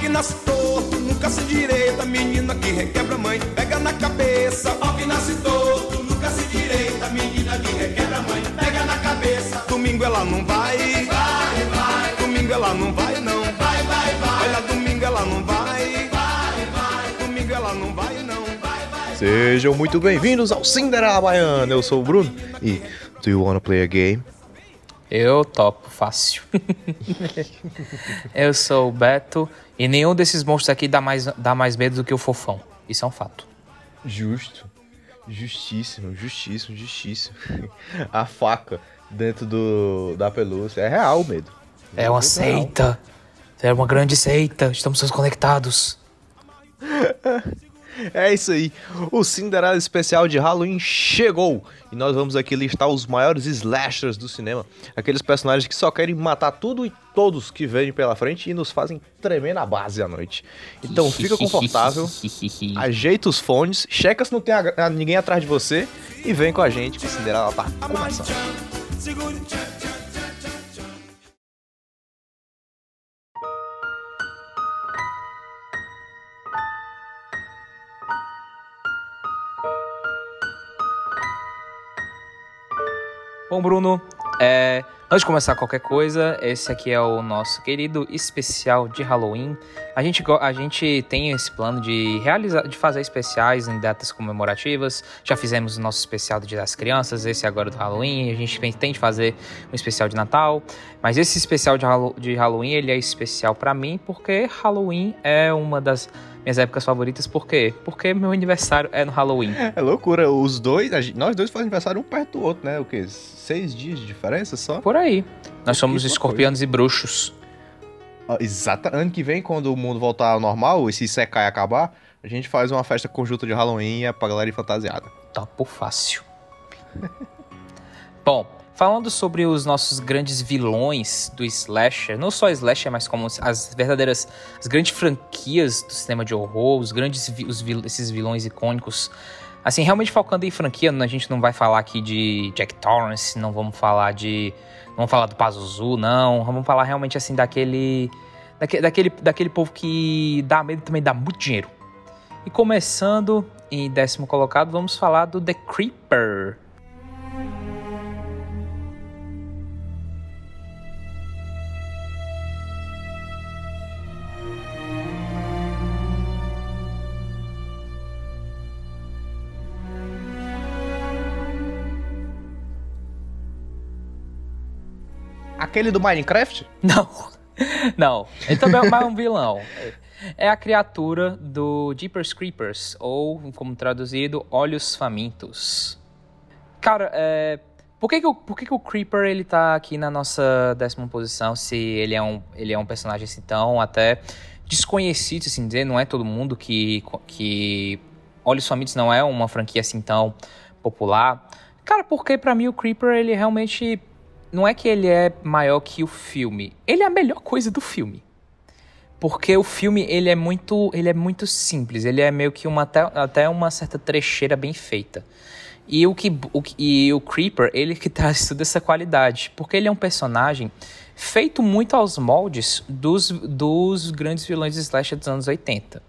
que nasce torto, nunca se direita, menina que requebra mãe, pega na cabeça. Ó que nasce torto, nunca se direita, menina que requebra mãe, pega na cabeça. Domingo ela não vai, vai, vai. Domingo ela não vai não, vai, vai, vai. Olha, domingo ela não vai, vai, vai. Domingo ela não vai não, vai, vai. Sejam muito bem-vindos ao Cinderela Baiana. Eu sou o Bruno e do you wanna play a game? Eu topo fácil. eu sou o Beto e nenhum desses monstros aqui dá mais, dá mais medo do que o fofão. Isso é um fato. Justo. Justíssimo, justíssimo, justíssimo. A faca dentro do, da pelúcia. É real o medo. É uma seita. É uma grande seita. Estamos todos conectados. É isso aí. O Cinderela especial de Halloween chegou. E nós vamos aqui listar os maiores slashers do cinema. Aqueles personagens que só querem matar tudo e todos que vêm pela frente e nos fazem tremer na base à noite. Então fica confortável, ajeita os fones, checa se não tem a- a- ninguém atrás de você e vem com a gente que o Cinderela tá começando. Bom, Bruno, é, antes de começar qualquer coisa, esse aqui é o nosso querido especial de Halloween. A gente, a gente tem esse plano de realizar, de fazer especiais em datas comemorativas. Já fizemos o nosso especial do Dia das Crianças, esse agora do Halloween. A gente tem de fazer um especial de Natal. Mas esse especial de, de Halloween, ele é especial pra mim porque Halloween é uma das minhas épocas favoritas. Por quê? Porque meu aniversário é no Halloween. É loucura, os dois, gente- nós dois fazemos aniversário um perto do outro, né? O quê? Seis dias de diferença só? Por aí. Nós somos Pouquíssima escorpianos e bruxos. Ó, Exata. Ano que vem, quando o mundo voltar ao normal e se secar e acabar, a gente faz uma festa conjunta de Halloween e é pra galera ir fantasiada. Topo fácil. Bom, falando sobre os nossos grandes vilões do slasher, não só slasher, mas como as verdadeiras, as grandes franquias do cinema de horror, os grandes, os esses vilões icônicos. Assim, realmente focando em franquia, a gente não vai falar aqui de Jack Torrance, não vamos falar de, não vamos falar do Pazuzu, não, vamos falar realmente assim daquele, daquele, daquele, daquele povo que dá medo também dá muito dinheiro. E começando em décimo colocado, vamos falar do The Creeper. Aquele do Minecraft? Não, não. Ele também é um vilão. É a criatura do Jeepers Creepers, ou, como traduzido, Olhos Famintos. Cara, é... Por que, que, o, por que, que o Creeper ele tá aqui na nossa décima posição se ele é um, ele é um personagem assim tão até desconhecido, assim dizer, não é todo mundo que, que Olhos Famintos não é uma franquia assim tão popular. Cara, porque pra mim o Creeper ele realmente não é que ele é maior que o filme, ele é a melhor coisa do filme. Porque o filme ele é muito, ele é muito simples, ele é meio que uma até, até uma certa trecheira bem feita. E o que o, e o Creeper, ele que traz toda essa qualidade, porque ele é um personagem feito muito aos moldes dos, dos grandes vilões de slasher dos anos 80.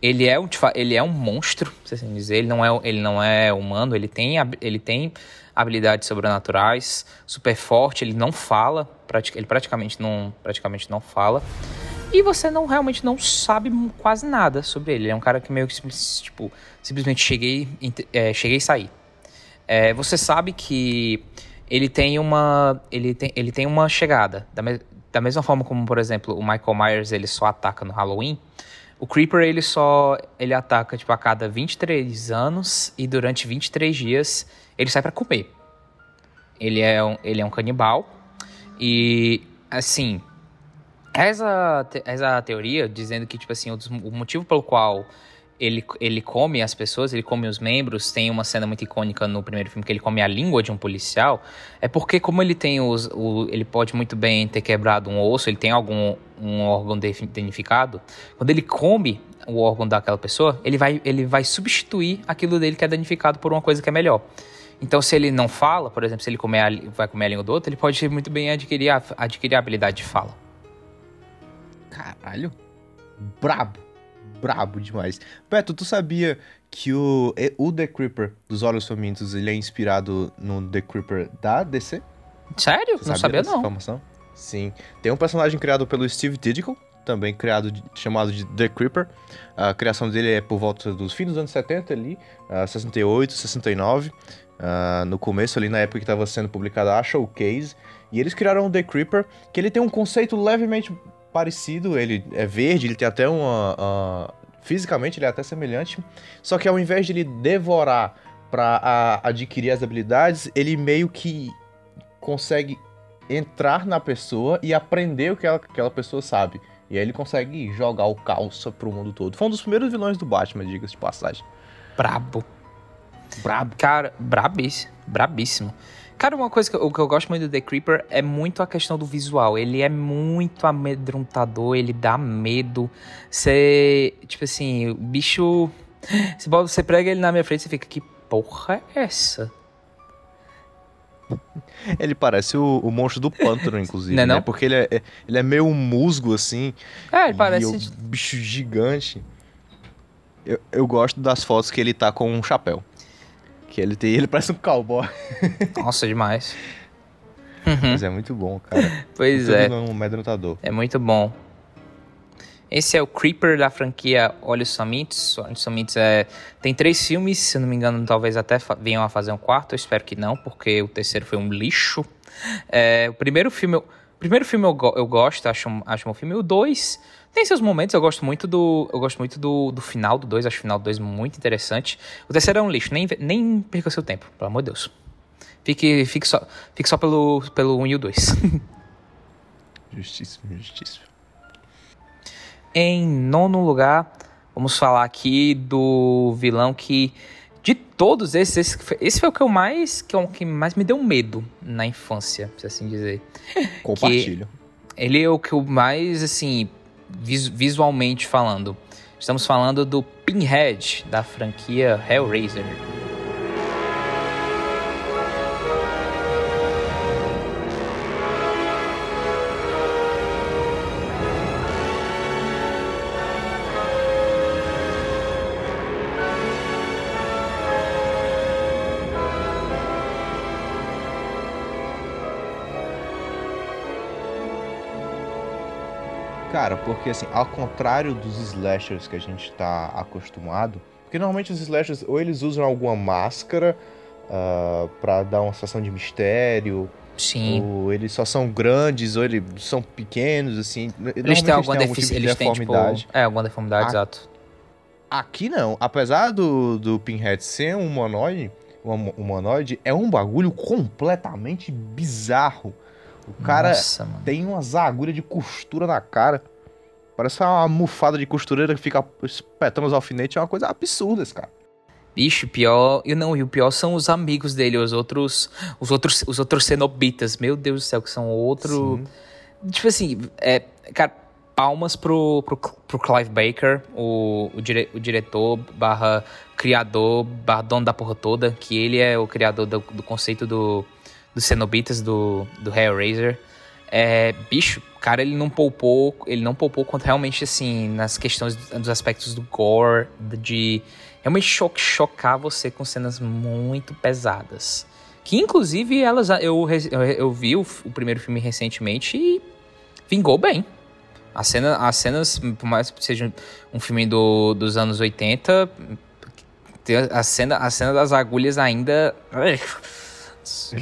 Ele é um, ele é um monstro, se assim dizer, ele não é, ele não é humano, ele tem, ele tem habilidades sobrenaturais, super forte, ele não fala, ele praticamente não, praticamente não fala. E você não realmente não sabe quase nada sobre ele. É um cara que meio que tipo, simplesmente cheguei, é, cheguei e saí. É, você sabe que ele tem uma ele tem, ele tem uma chegada da, me- da mesma forma como por exemplo o Michael Myers ele só ataca no Halloween o Creeper ele só ele ataca tipo a cada 23 anos e durante 23 dias ele sai pra comer. Ele é um, ele é um canibal e assim essa, essa teoria dizendo que tipo assim o, o motivo pelo qual ele, ele come as pessoas, ele come os membros. Tem uma cena muito icônica no primeiro filme que ele come a língua de um policial. É porque, como ele tem os. O, ele pode muito bem ter quebrado um osso, ele tem algum um órgão danificado. Quando ele come o órgão daquela pessoa, ele vai, ele vai substituir aquilo dele que é danificado por uma coisa que é melhor. Então, se ele não fala, por exemplo, se ele comer a, vai comer a língua do outro, ele pode muito bem adquirir a, adquirir a habilidade de fala. Caralho. brabo. Brabo demais. Beto, tu sabia que o, o The Creeper dos Olhos Famintos ele é inspirado no The Creeper da DC? Sério? Você não sabia, não. Informação? Sim. Tem um personagem criado pelo Steve Ditko, também criado, chamado de The Creeper. A criação dele é por volta dos fins dos anos 70 ali, uh, 68, 69. Uh, no começo ali, na época que estava sendo publicada a Showcase. E eles criaram o The Creeper, que ele tem um conceito levemente parecido. Ele é verde, ele tem até uma... Fisicamente ele é até semelhante. Só que ao invés de ele devorar para adquirir as habilidades, ele meio que consegue entrar na pessoa e aprender o que ela, aquela pessoa sabe. E aí ele consegue jogar o calça pro mundo todo. Foi um dos primeiros vilões do Batman, diga-se de passagem. Brabo. Brabo. Cara, brabíssimo. Brabíssimo. Cara, uma coisa que eu, que eu gosto muito do The Creeper é muito a questão do visual. Ele é muito amedrontador, ele dá medo. Você, tipo assim, o bicho. Você prega ele na minha frente e fica, que porra é essa? Ele parece o, o monstro do pântano, inclusive, não é né? Não? Porque ele é, ele é meio musgo, assim. É, ele parece... um bicho gigante. Eu, eu gosto das fotos que ele tá com um chapéu. Que ele tem... Ele parece um cowboy. Nossa, demais. Mas é muito bom, cara. Pois é. Um medrotador. É muito bom. Esse é o Creeper da franquia Olhos Famintos. Olhos Famintos é... tem três filmes, se eu não me engano, talvez até venham a fazer um quarto. Eu espero que não, porque o terceiro foi um lixo. É, o primeiro filme, o primeiro filme eu, eu gosto, acho, acho um filme. O dois tem seus momentos, eu gosto muito do, eu gosto muito do, do final do dois, acho o final do dois muito interessante. O terceiro é um lixo, nem, nem perca seu tempo, pelo amor de Deus. Fique, fique, só, fique só pelo, pelo 1 um e o 2. justíssimo, justíssimo. Em nono lugar, vamos falar aqui do vilão que de todos esses, esse, esse foi o que eu mais que, é que mais me deu medo na infância, se assim dizer. Compartilho. Que ele é o que eu mais assim visualmente falando. Estamos falando do Pinhead da franquia Hellraiser. Porque assim, ao contrário dos slashers que a gente tá acostumado, porque normalmente os slashers ou eles usam alguma máscara uh, para dar uma sensação de mistério, Sim. Ou eles só são grandes, ou eles são pequenos, assim. Eles têm alguma eles têm, tipo eles. Têm, tipo, é, alguma deformidade, a... exato. Aqui não. Apesar do, do Pinhead ser um humanoide, um humanoide, é um bagulho completamente bizarro. O cara Nossa, tem umas agulhas de costura na cara. Parece uma mufada de costureira que fica espetando os alfinetes. É uma coisa absurda esse cara. Bicho, pior. E não, e o pior são os amigos dele, os outros. Os outros, os outros cenobitas. Meu Deus do céu, que são outro. Sim. Tipo assim, é. Cara, palmas pro, pro, pro Clive Baker, o, o, dire, o diretor barra criador, barra dono da porra toda, que ele é o criador do, do conceito do dos Cenobitas do, do Hellraiser. É, bicho, cara, ele não poupou, ele não poupou quanto realmente, assim, nas questões dos aspectos do gore, de realmente cho chocar você com cenas muito pesadas. Que, inclusive, elas, eu, eu, eu vi o, o primeiro filme recentemente e vingou bem. A cena, as cenas, por mais que seja um filme do, dos anos 80, a cena, a cena das agulhas ainda...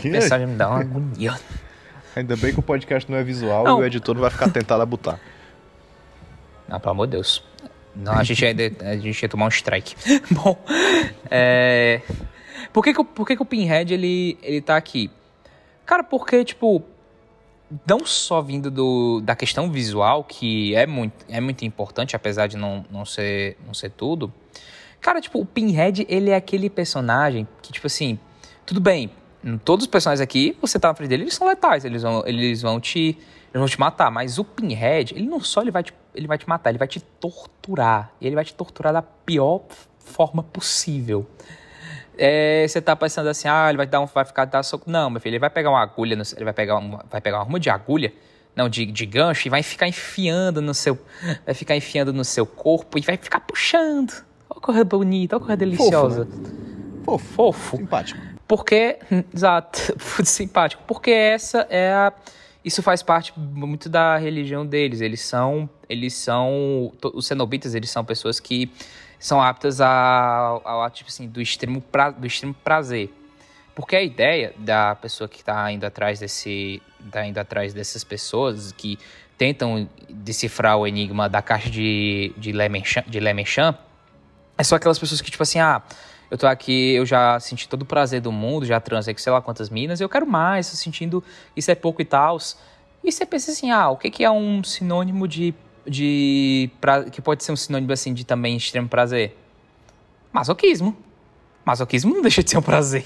Mensagem me dá uma agonia. Ainda bem que o podcast não é visual não. e o editor não vai ficar tentado a botar. Ah, pelo amor de Deus. Não, a gente, ia, a gente ia tomar um strike. Bom, é... Por que que, por que que o Pinhead, ele, ele tá aqui? Cara, porque, tipo, não só vindo do, da questão visual, que é muito, é muito importante, apesar de não, não, ser, não ser tudo. Cara, tipo, o Pinhead, ele é aquele personagem que, tipo assim, tudo bem, Todos os personagens aqui, você tá na frente dele, eles são letais, eles vão, eles vão te. Eles vão te matar, mas o Pinhead, ele não só ele vai, te, ele vai te matar, ele vai te torturar. E ele vai te torturar da pior forma possível. É, você tá pensando assim, ah, ele vai dar um, vai ficar dar soco. Não, meu filho, ele vai pegar uma agulha, no, ele vai pegar uma, vai pegar uma arma de agulha não, de, de gancho, e vai ficar enfiando no seu. Vai ficar enfiando no seu corpo e vai ficar puxando. Olha que coisa bonita, olha que coisa deliciosa. Fofo, né? Fofo. Fofo. Simpático. Porque. Exato, simpático. Porque essa é a. Isso faz parte muito da religião deles. Eles são. Eles são. Os cenobitas, eles são pessoas que são aptas ao, ao tipo assim, do extremo, pra, do extremo prazer. Porque a ideia da pessoa que está indo atrás desse. Tá indo atrás dessas pessoas que tentam decifrar o enigma da caixa de, de Lemechan, de Lemechan é só aquelas pessoas que, tipo assim, ah, eu tô aqui, eu já senti todo o prazer do mundo, já transei com sei lá quantas minas, eu quero mais, tô sentindo isso é pouco e tal. E você pensa assim, ah, o que, que é um sinônimo de. de pra, que pode ser um sinônimo assim de também extremo prazer? Masoquismo. Masoquismo não deixa de ser um prazer.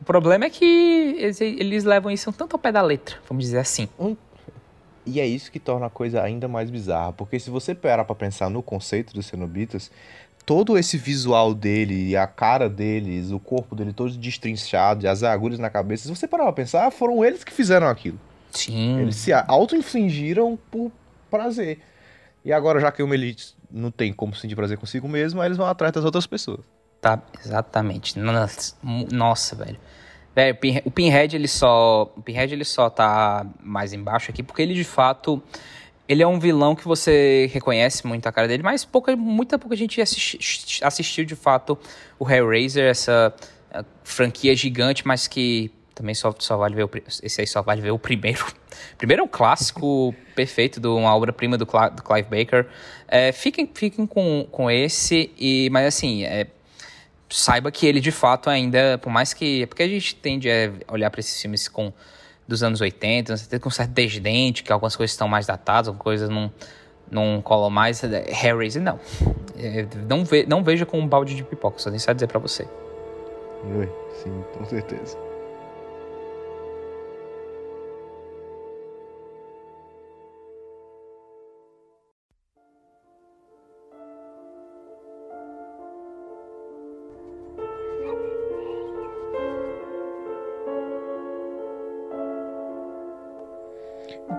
O problema é que eles, eles levam isso um tanto ao pé da letra, vamos dizer assim. Um... E é isso que torna a coisa ainda mais bizarra, porque se você parar pra pensar no conceito dos cenobitas, todo esse visual dele, a cara deles, o corpo dele todo destrinchado, as agulhas na cabeça, se você parar pra pensar, foram eles que fizeram aquilo. Sim. Eles se auto-infligiram por prazer. E agora, já que o Melite não tem como sentir prazer consigo mesmo, aí eles vão atrás das outras pessoas. Tá, exatamente. Nossa, nossa velho. Velho, o Pinhead ele só, o Pinhead ele só tá mais embaixo aqui porque ele de fato ele é um vilão que você reconhece muito a cara dele, mas pouca, muita pouca gente assisti, assistiu de fato o Hellraiser, essa uh, franquia gigante, mas que também só, só vale ver o, esse aí só vale ver o primeiro. primeiro é um clássico perfeito de uma obra-prima do, do, Clive Baker. É, fiquem fiquem com, com esse, e, mas assim, é, saiba que ele de fato ainda, por mais que. É porque a gente tende a olhar para esses filmes com dos anos 80, com certo desdém, que algumas coisas estão mais datadas, algumas coisas não, não colam mais. Harry, não. É, não, ve, não veja com um balde de pipoca, só nem sabe dizer para você. Sim, com certeza.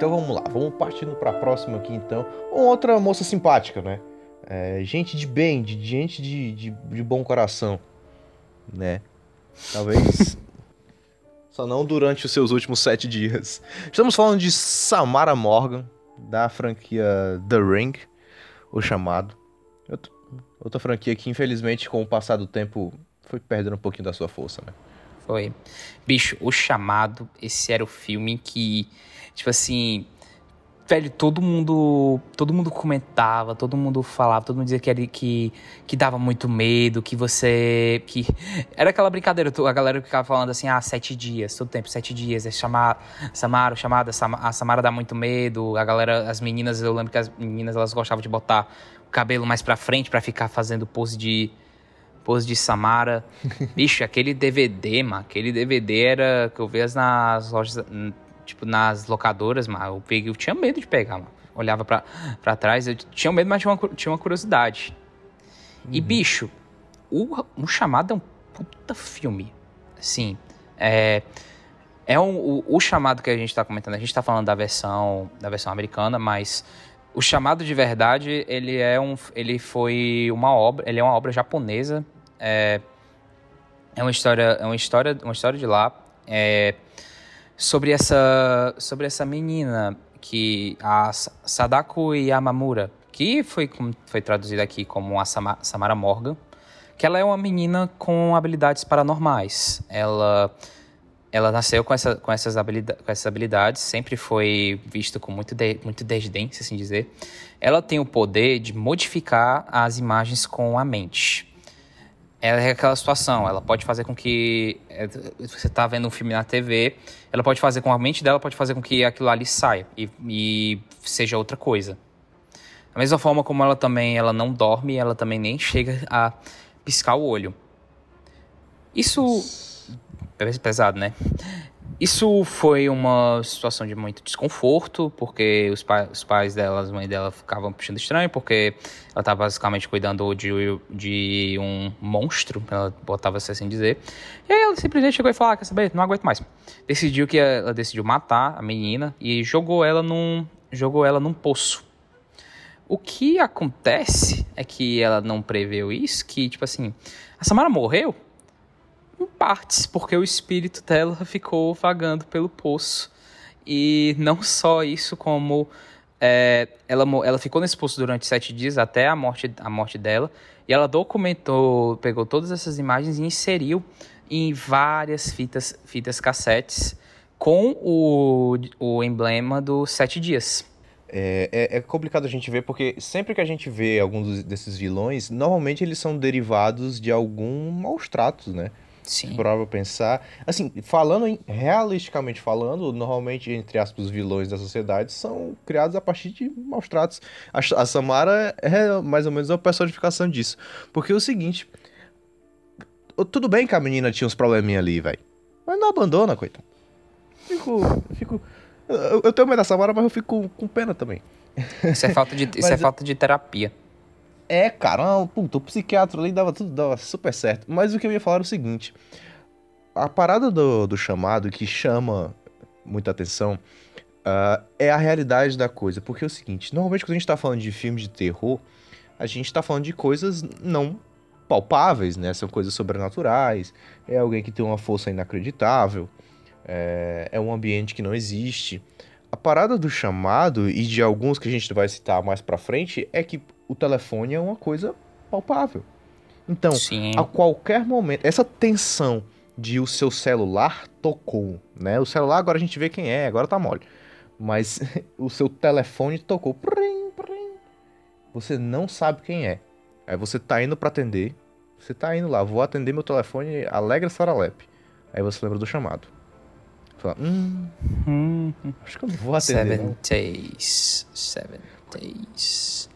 Então vamos lá, vamos partindo para a próxima aqui então. Outra moça simpática, né? É, gente de bem, de gente de, de, de bom coração, né? Talvez só não durante os seus últimos sete dias. Estamos falando de Samara Morgan, da franquia The Ring, o chamado. Outra franquia que, infelizmente, com o passar do tempo, foi perdendo um pouquinho da sua força, né? Foi. Bicho, o chamado, esse era o filme que Tipo assim, velho, todo mundo, todo mundo comentava, todo mundo falava, todo mundo dizia que era, que, que dava muito medo, que você, que era aquela brincadeira, a galera ficava falando assim, ah, sete dias, todo tempo, sete dias, é chamar, Samara, chamada, a Samara dá muito medo, a galera, as meninas, eu lembro que as meninas, elas gostavam de botar o cabelo mais pra frente para ficar fazendo pose de, pose de Samara. Bicho, aquele DVD, mano, aquele DVD era que eu via nas lojas, tipo, nas locadoras, mas eu peguei, eu tinha medo de pegar, mano. Olhava pra, pra trás, eu tinha medo, mas tinha uma, tinha uma curiosidade. Uhum. E, bicho, o, o Chamado é um puta filme. Assim, é... É um, o, o chamado que a gente tá comentando, a gente tá falando da versão, da versão americana, mas o chamado de verdade, ele é um, ele foi uma obra, ele é uma obra japonesa, é, é uma história, é uma história, uma história de lá, é, sobre essa, sobre essa menina que a Sadako Yamamura, que foi, foi traduzida aqui como a Samara Morgan, que ela é uma menina com habilidades paranormais. Ela ela nasceu com, essa, com, essas habilidades, com essas habilidades, sempre foi vista com muito, de, muito desdém, se assim dizer. Ela tem o poder de modificar as imagens com a mente é aquela situação, ela pode fazer com que é, você está vendo um filme na TV, ela pode fazer com a mente dela, pode fazer com que aquilo ali saia e, e seja outra coisa. Da mesma forma como ela também ela não dorme, ela também nem chega a piscar o olho. Isso é pesado, né? Isso foi uma situação de muito desconforto, porque os, pa os pais dela, as mães dela ficavam puxando estranho, porque ela estava basicamente cuidando de, de um monstro, ela botava-se assim dizer. E aí ela simplesmente chegou e falou: ah, quer saber? Não aguento mais. Decidiu que ela decidiu matar a menina e jogou ela num, jogou ela num poço. O que acontece é que ela não preveu isso, que, tipo assim, a Samara morreu em partes, porque o espírito dela ficou vagando pelo poço. E não só isso, como é, ela, ela ficou nesse poço durante sete dias até a morte, a morte dela. E ela documentou, pegou todas essas imagens e inseriu em várias fitas, fitas cassetes com o, o emblema dos sete dias. É, é, é, complicado a gente ver porque sempre que a gente vê alguns desses vilões, normalmente eles são derivados de algum maus tratos, né? Sim. Para pensar. Assim, falando, em, realisticamente falando, normalmente, entre aspas, os vilões da sociedade são criados a partir de maus tratos. A, a Samara é mais ou menos a personificação disso. Porque é o seguinte. Tudo bem que a menina tinha uns probleminha ali, velho. Mas não abandona, coitado. Fico. Fico. Eu, eu tenho medo da Samara, mas eu fico com, com pena também. Isso é falta de, isso é falta de terapia. É, cara, puta, o psiquiatra ali dava tudo, dava super certo. Mas o que eu ia falar é o seguinte: a parada do, do chamado que chama muita atenção uh, é a realidade da coisa. Porque é o seguinte: normalmente quando a gente tá falando de filmes de terror, a gente tá falando de coisas não palpáveis, né? São coisas sobrenaturais, é alguém que tem uma força inacreditável, é, é um ambiente que não existe. A parada do chamado e de alguns que a gente vai citar mais pra frente é que o telefone é uma coisa palpável. Então, Sim. a qualquer momento, essa tensão de o seu celular tocou, né? O celular agora a gente vê quem é, agora tá mole. Mas o seu telefone tocou. Você não sabe quem é. Aí você tá indo para atender. Você tá indo lá, vou atender meu telefone Alegra Saralepe. Aí você lembra do chamado. Fala, hum, hum, acho que eu não vou atender. Seven não. days. Seven days.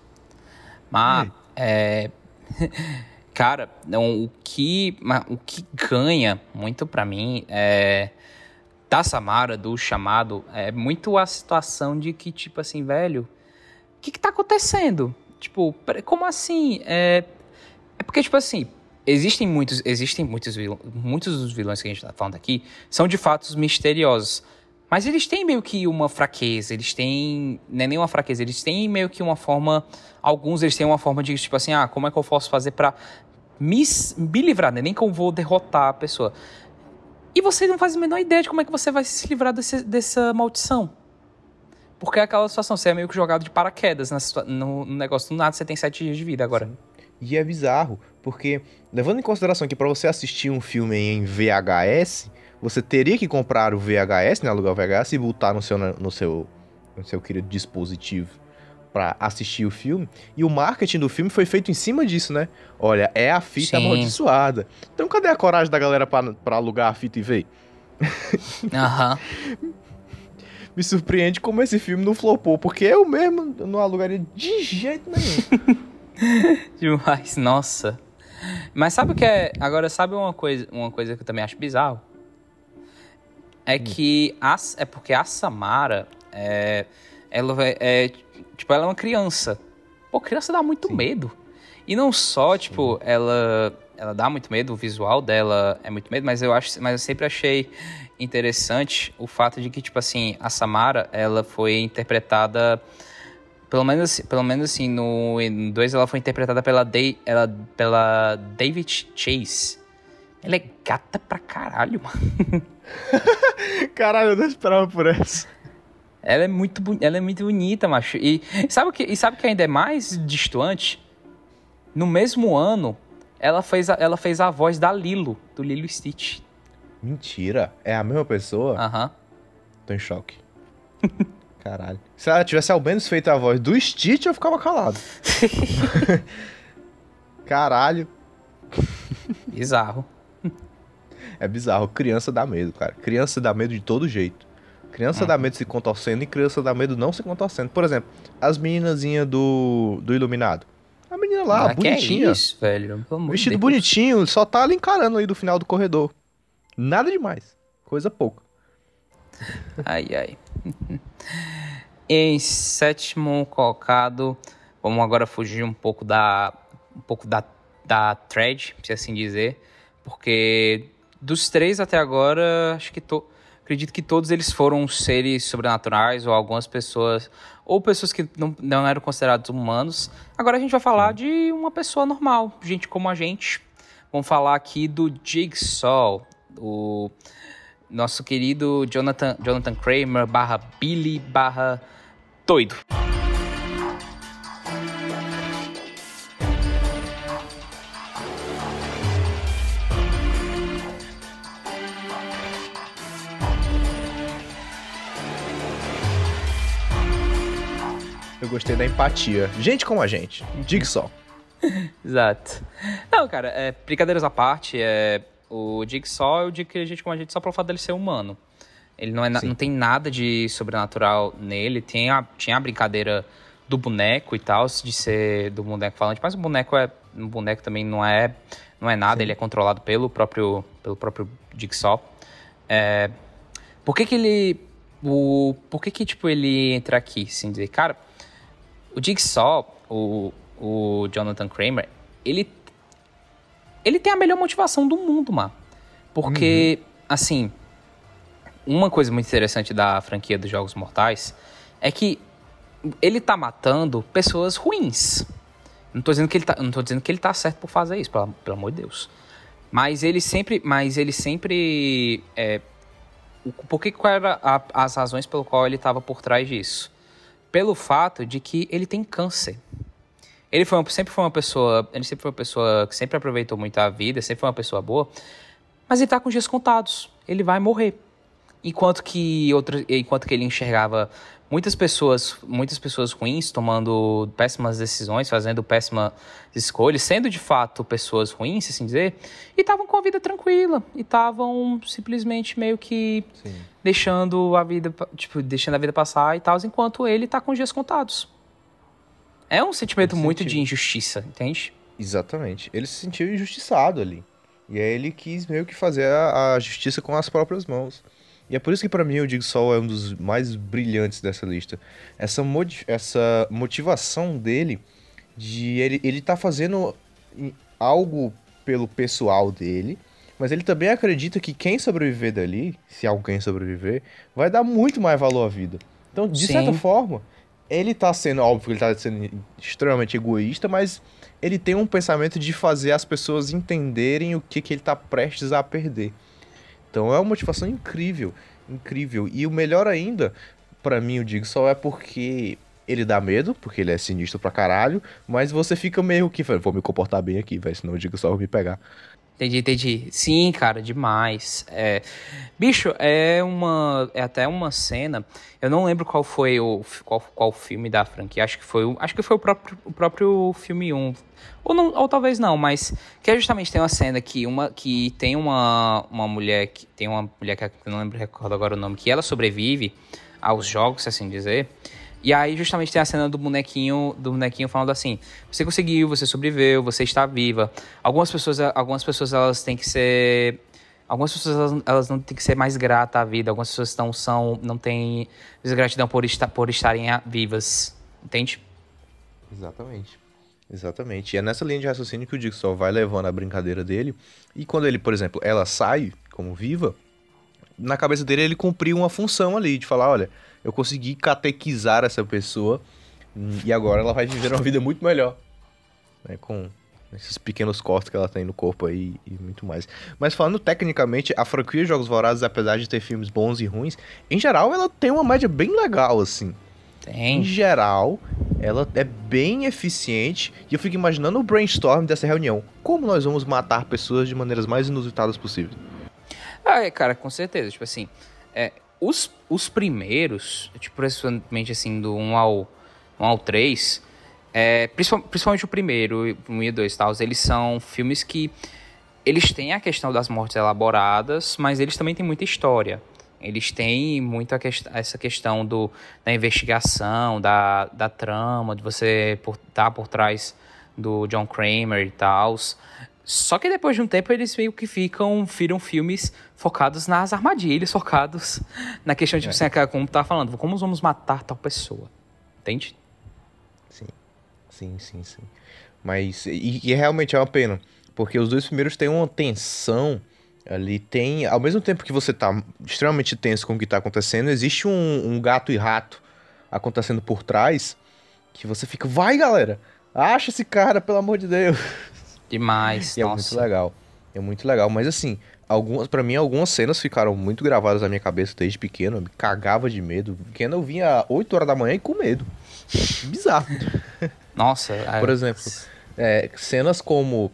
Mas, é, cara, não, o, que, o que ganha muito para mim é da Samara, do chamado, é muito a situação de que, tipo assim, velho, o que, que tá acontecendo? Tipo, como assim? É, é porque, tipo assim, existem muitos, existem muitos vilões, muitos dos vilões que a gente tá falando aqui são de fatos misteriosos. Mas eles têm meio que uma fraqueza, eles têm. Não é nem uma fraqueza, eles têm meio que uma forma. Alguns eles têm uma forma de tipo assim, ah, como é que eu posso fazer pra me, me livrar, né? Nem que eu vou derrotar a pessoa. E você não faz a menor ideia de como é que você vai se livrar desse, dessa maldição. Porque é aquela situação, você é meio que jogado de paraquedas no, no negócio do nada, você tem sete dias de vida agora. Sim. E é bizarro, porque levando em consideração que para você assistir um filme em VHS, você teria que comprar o VHS, né, alugar o VHS e botar no seu, no seu, no seu querido dispositivo para assistir o filme. E o marketing do filme foi feito em cima disso, né? Olha, é a fita Sim. amaldiçoada. Então cadê a coragem da galera para alugar a fita e ver? Aham. Me surpreende como esse filme não flopou, porque eu mesmo não alugaria de jeito nenhum. Demais, nossa. Mas sabe o que é. Agora, sabe uma coisa, uma coisa que eu também acho bizarro? É hum. que a, é porque a Samara é, ela é, tipo ela é uma criança. Pô, criança dá muito Sim. medo. E não só, tipo, ela ela dá muito medo, o visual dela é muito medo, mas eu acho, mas eu sempre achei interessante o fato de que tipo assim, a Samara, ela foi interpretada pelo menos, pelo menos assim, no 2 ela foi interpretada pela, Day, ela, pela David Chase. Ela é gata pra caralho, mano. caralho, eu não esperava por essa. Ela é muito, ela é muito bonita, macho. E sabe o que, e sabe que ainda é mais distante? No mesmo ano, ela fez a, ela fez a voz da Lilo, do Lilo Stitch. Mentira. É a mesma pessoa? Aham. Uhum. Tô em choque. Caralho. Se ela tivesse ao menos feito a voz do Stitch, eu ficava calado. Caralho. Bizarro. É bizarro. Criança dá medo, cara. Criança dá medo de todo jeito. Criança dá medo se contorcendo e criança dá medo não se contorcendo. Por exemplo, as meninazinhas do, do Iluminado. A menina lá, ah, bonitinha. Que é isso, velho? Vestido Deus. bonitinho, só tá ali encarando aí do final do corredor. Nada demais. Coisa pouca. Ai, ai. em sétimo colocado, vamos agora fugir um pouco da um pouco da, da thread, se assim dizer, porque dos três até agora, acho que to, acredito que todos eles foram seres sobrenaturais ou algumas pessoas ou pessoas que não, não eram considerados humanos. Agora a gente vai falar de uma pessoa normal, gente como a gente. Vamos falar aqui do Jigsaw, o nosso querido Jonathan, Jonathan Kramer barra Billy barra doido. Eu gostei da empatia. Gente como a gente. Diga só. Exato. Não, cara, é, brincadeiras à parte, é, o Jigsaw, eu digo que a gente como a gente só pelo fato dele ser humano. Ele não, é, não tem nada de sobrenatural nele. Tem a, tinha a brincadeira do boneco e tal, de ser do boneco falante, mas o boneco é. O boneco também não é, não é nada, Sim. ele é controlado pelo próprio, pelo próprio Jigsaw. É, por que que ele. O, por que que, tipo, ele entra aqui, assim, dizer, cara, o Jigsaw, o, o Jonathan Kramer, ele ele tem a melhor motivação do mundo, mano. Porque, uhum. assim, uma coisa muito interessante da franquia dos Jogos Mortais é que ele tá matando pessoas ruins. Não tô dizendo que ele tá, não tô dizendo que ele tá certo por fazer isso, pelo, pelo amor de Deus. Mas ele sempre, mas ele sempre é, por que qual era a, as razões pelo qual ele estava por trás disso? Pelo fato de que ele tem câncer. Ele foi sempre foi uma pessoa, ele sempre foi uma pessoa que sempre aproveitou muito a vida, sempre foi uma pessoa boa, mas ele está com dias contados. Ele vai morrer. Enquanto que outra, enquanto que ele enxergava muitas pessoas, muitas pessoas ruins tomando péssimas decisões, fazendo péssimas escolhas, sendo de fato pessoas ruins, se assim dizer, e estavam com a vida tranquila, e estavam simplesmente meio que Sim. deixando a vida, tipo, deixando a vida passar e tal, enquanto ele está com dias contados. É um sentimento muito de injustiça, entende? Exatamente. Ele se sentiu injustiçado ali. E aí ele quis meio que fazer a, a justiça com as próprias mãos. E é por isso que para mim o Jigsaw é um dos mais brilhantes dessa lista. Essa, essa motivação dele de ele, ele tá fazendo algo pelo pessoal dele, mas ele também acredita que quem sobreviver dali, se alguém sobreviver, vai dar muito mais valor à vida. Então, de Sim. certa forma, ele tá sendo, óbvio, ele tá sendo extremamente egoísta, mas ele tem um pensamento de fazer as pessoas entenderem o que, que ele tá prestes a perder. Então é uma motivação incrível, incrível. E o melhor ainda, para mim, digo só é porque ele dá medo, porque ele é sinistro pra caralho, mas você fica meio que, vou me comportar bem aqui, velho, senão digo só vou me pegar. Entendi, entendi. Sim, cara, demais. É, bicho, é uma. É até uma cena. Eu não lembro qual foi o. qual, qual filme da franquia. Acho que foi o. Acho que foi o próprio, o próprio filme 1. Ou, não, ou talvez não, mas. Que é justamente tem uma cena que uma. Que tem uma, uma mulher. Que, tem uma mulher que eu não lembro recordo agora o nome, que ela sobrevive aos jogos, assim dizer. E aí justamente tem a cena do bonequinho, do bonequinho falando assim: "Você conseguiu, você sobreviveu, você está viva". Algumas pessoas, algumas pessoas elas têm que ser algumas pessoas elas, elas não têm que ser mais gratas à vida, algumas pessoas não são não têm gratidão por estar por estarem vivas, entende? Exatamente. Exatamente. E é nessa linha de raciocínio que o Dixon vai levando a brincadeira dele. E quando ele, por exemplo, ela sai como viva, na cabeça dele ele cumpriu uma função ali de falar, olha, eu consegui catequizar essa pessoa e agora ela vai viver uma vida muito melhor. Né, com esses pequenos cortes que ela tem no corpo aí e muito mais. Mas falando tecnicamente, a franquia Jogos Vorazes, apesar de ter filmes bons e ruins, em geral ela tem uma média bem legal, assim. Tem. Em geral, ela é bem eficiente e eu fico imaginando o brainstorm dessa reunião. Como nós vamos matar pessoas de maneiras mais inusitadas possíveis? Ah, é, cara, com certeza. Tipo assim, é, os, os primeiros, tipo, principalmente assim, do 1 ao, 1 ao 3, é, principalmente o primeiro, o 1 e o 2 tal, eles são filmes que eles têm a questão das mortes elaboradas, mas eles também têm muita história. Eles têm muito a quest essa questão do, da investigação, da, da trama, de você estar por, tá por trás do John Kramer e tal. Só que depois de um tempo eles meio que ficam, viram filmes focados nas armadilhas, focados na questão de, tipo, é. assim, como tá falando, como vamos matar tal pessoa. Entende? Sim, sim, sim, sim. Mas, e, e realmente é uma pena, porque os dois primeiros têm uma tensão ali, tem, ao mesmo tempo que você tá extremamente tenso com o que tá acontecendo, existe um, um gato e rato acontecendo por trás, que você fica, vai galera, acha esse cara, pelo amor de Deus. Demais, e nossa. é muito legal. É muito legal, mas assim, algumas para mim algumas cenas ficaram muito gravadas na minha cabeça desde pequeno, eu me cagava de medo. Pequeno eu vinha 8 horas da manhã e com medo. Bizarro. Nossa, por exemplo, é, cenas como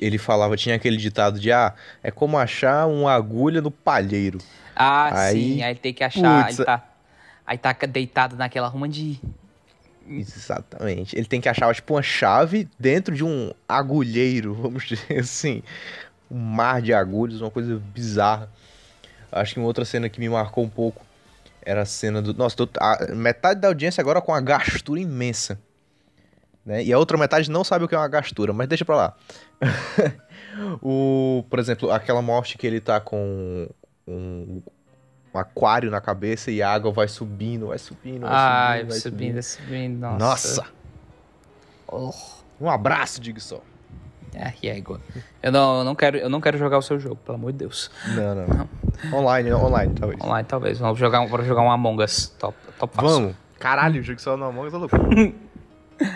ele falava, tinha aquele ditado de ah, é como achar uma agulha no palheiro. Ah, aí, sim, aí tem que achar, putz, aí tá, aí tá deitado naquela ruma de Exatamente. Ele tem que achar, tipo, uma chave dentro de um agulheiro, vamos dizer assim. Um mar de agulhas, uma coisa bizarra. Acho que uma outra cena que me marcou um pouco era a cena do. Nossa, tô... a metade da audiência agora com uma gastura imensa. Né? E a outra metade não sabe o que é uma gastura, mas deixa pra lá. o, por exemplo, aquela morte que ele tá com um, um aquário na cabeça e a água vai subindo, vai subindo, vai Ai, subindo, vai subindo, vai subindo, nossa. Nossa. Oh. Um abraço, diga só. É, e igual. Eu não, eu não quero, eu não quero jogar o seu jogo, pelo amor de Deus. Não, não. não. Online, online, talvez. Online, talvez. Vamos jogar, vamos jogar um Among Us. Top, top fácil. Vamos. Caralho, o jogo só no Among Us é louco.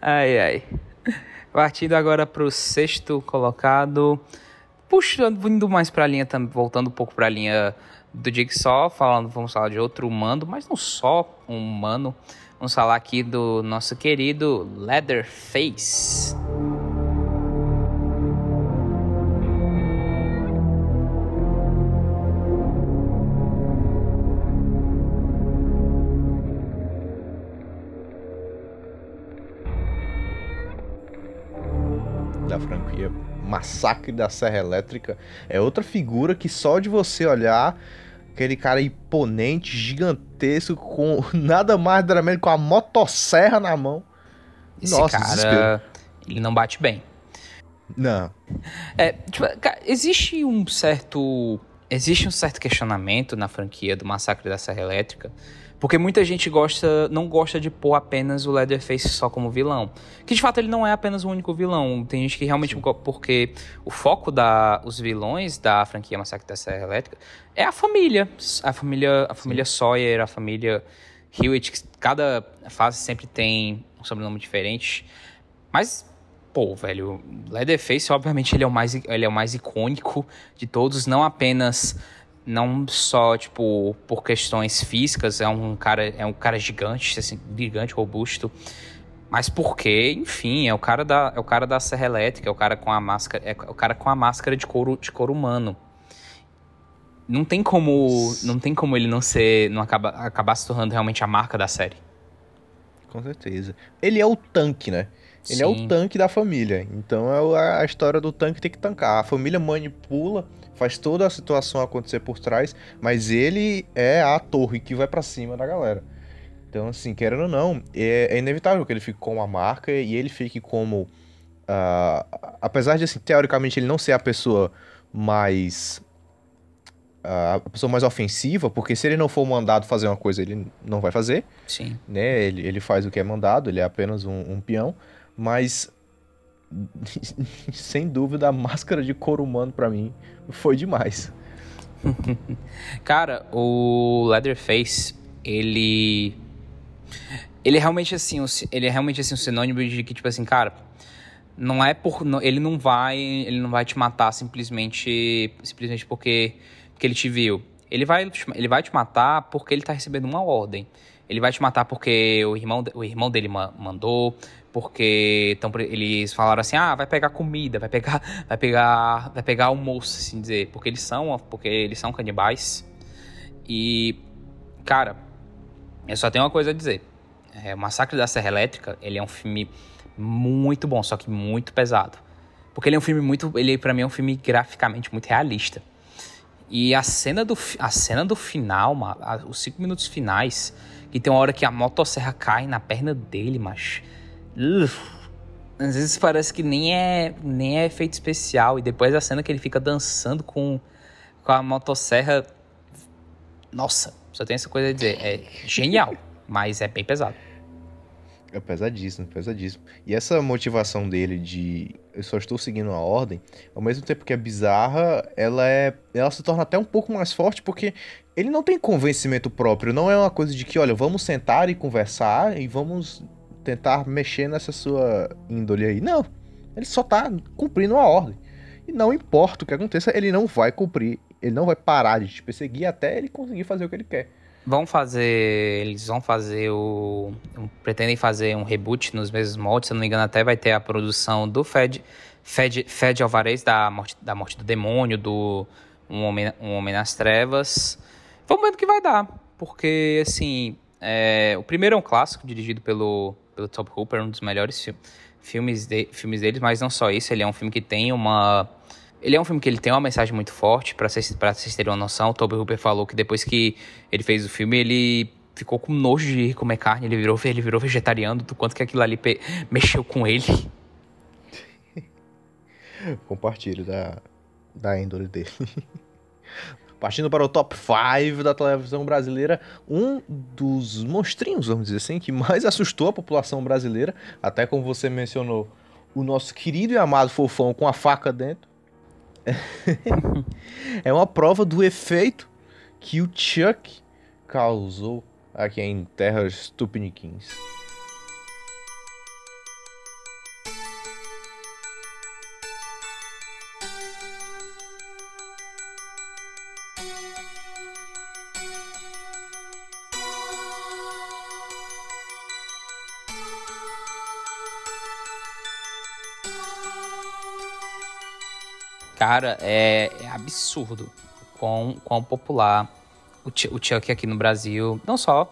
ai, ai. Partindo agora pro sexto colocado puxando, indo mais pra linha, voltando um pouco pra linha do Jigsaw, falando, vamos falar de outro humano, mas não só um humano. Vamos falar aqui do nosso querido Leatherface. Massacre da Serra Elétrica é outra figura que só de você olhar aquele cara imponente, gigantesco, com nada mais nada menos com a motosserra na mão. Esse Nossa, cara, desespero. ele não bate bem. Não. É, tipo, existe um certo existe um certo questionamento na franquia do Massacre da Serra Elétrica porque muita gente gosta, não gosta de pôr apenas o Leatherface só como vilão. Que de fato ele não é apenas o único vilão. Tem gente que realmente. Sim. Porque o foco da os vilões da franquia Massacre da Serra Elétrica é a família. A família, a família Sawyer, a família Hewitt. Que cada fase sempre tem um sobrenome diferente. Mas pô, velho, Leatherface, obviamente, ele é o mais, ele é o mais icônico de todos, não apenas não só tipo por questões físicas, é um cara é um cara gigante, assim, gigante, robusto, mas porque, enfim, é o cara da é o cara da serra elétrica, é o cara com a máscara, é o cara com a máscara de couro de couro humano. Não tem como, não tem como ele não ser, não acabar, acabar se tornando realmente a marca da série. Com certeza. Ele é o tanque, né? Ele Sim. é o tanque da família. Então é a história do tanque tem que tancar. A família manipula faz toda a situação acontecer por trás, mas ele é a torre que vai para cima da galera. Então, assim, querendo ou não, é, é, inevitável que ele fique com a marca e ele fique como. Uh, apesar de, assim, teoricamente, ele não ser a pessoa mais. Uh, a pessoa mais ofensiva, porque se ele não for mandado fazer uma coisa, ele não vai fazer. Sim. Né? Ele, ele faz o que é mandado, ele é apenas um, um peão. Mas sem dúvida, a máscara de couro humano para mim foi demais. Cara, o Leatherface, ele ele é realmente assim, ele é realmente assim um sinônimo de que tipo assim, cara, não é por ele não vai, ele não vai te matar simplesmente simplesmente porque porque ele te viu. Ele vai ele vai te matar porque ele tá recebendo uma ordem. Ele vai te matar porque o irmão, o irmão dele mandou, porque então, eles falaram assim, ah, vai pegar comida, vai pegar, vai pegar, vai pegar almoço, assim dizer, porque eles são, porque eles são canibais. E, cara, eu só tenho uma coisa a dizer. É, o Massacre da Serra Elétrica, ele é um filme muito bom, só que muito pesado. Porque ele é um filme muito, ele para mim é um filme graficamente muito realista. E a cena do, a cena do final, os cinco minutos finais, que tem uma hora que a motosserra cai na perna dele, mas Às vezes parece que nem é, nem é efeito especial. E depois a cena que ele fica dançando com, com a motosserra. Nossa, só tem essa coisa a dizer. É genial, mas é bem pesado. É pesadíssimo, pesadíssimo. E essa motivação dele de eu só estou seguindo a ordem, ao mesmo tempo que é bizarra, ela é, ela se torna até um pouco mais forte porque ele não tem convencimento próprio, não é uma coisa de que, olha, vamos sentar e conversar e vamos tentar mexer nessa sua índole aí. Não. Ele só tá cumprindo a ordem. E não importa o que aconteça, ele não vai cumprir, ele não vai parar de te perseguir até ele conseguir fazer o que ele quer. Vão fazer. Eles vão fazer o. Pretendem fazer um reboot nos mesmos moldes. Se eu não me engano, até vai ter a produção do Fed. Fed, Fed Alvarez, da morte, da morte do demônio, do um homem, um homem nas Trevas. Vamos ver o que vai dar. Porque, assim. É, o primeiro é um clássico, dirigido pelo, pelo Top Hooper, um dos melhores fi filmes, de, filmes deles, mas não só isso, ele é um filme que tem uma ele é um filme que ele tem uma mensagem muito forte, para vocês, pra vocês terem uma noção. O Toby Hooper falou que depois que ele fez o filme, ele ficou com nojo de comer carne, ele virou, ele virou vegetariano, do quanto que aquilo ali mexeu com ele. Compartilho da, da índole dele. Partindo para o top 5 da televisão brasileira, um dos monstrinhos, vamos dizer assim, que mais assustou a população brasileira, até como você mencionou, o nosso querido e amado fofão com a faca dentro, é uma prova do efeito que o Chuck causou aqui em terras tupiniquins. Cara, é, é absurdo quão, quão popular o, o Chuck aqui no Brasil. Não só.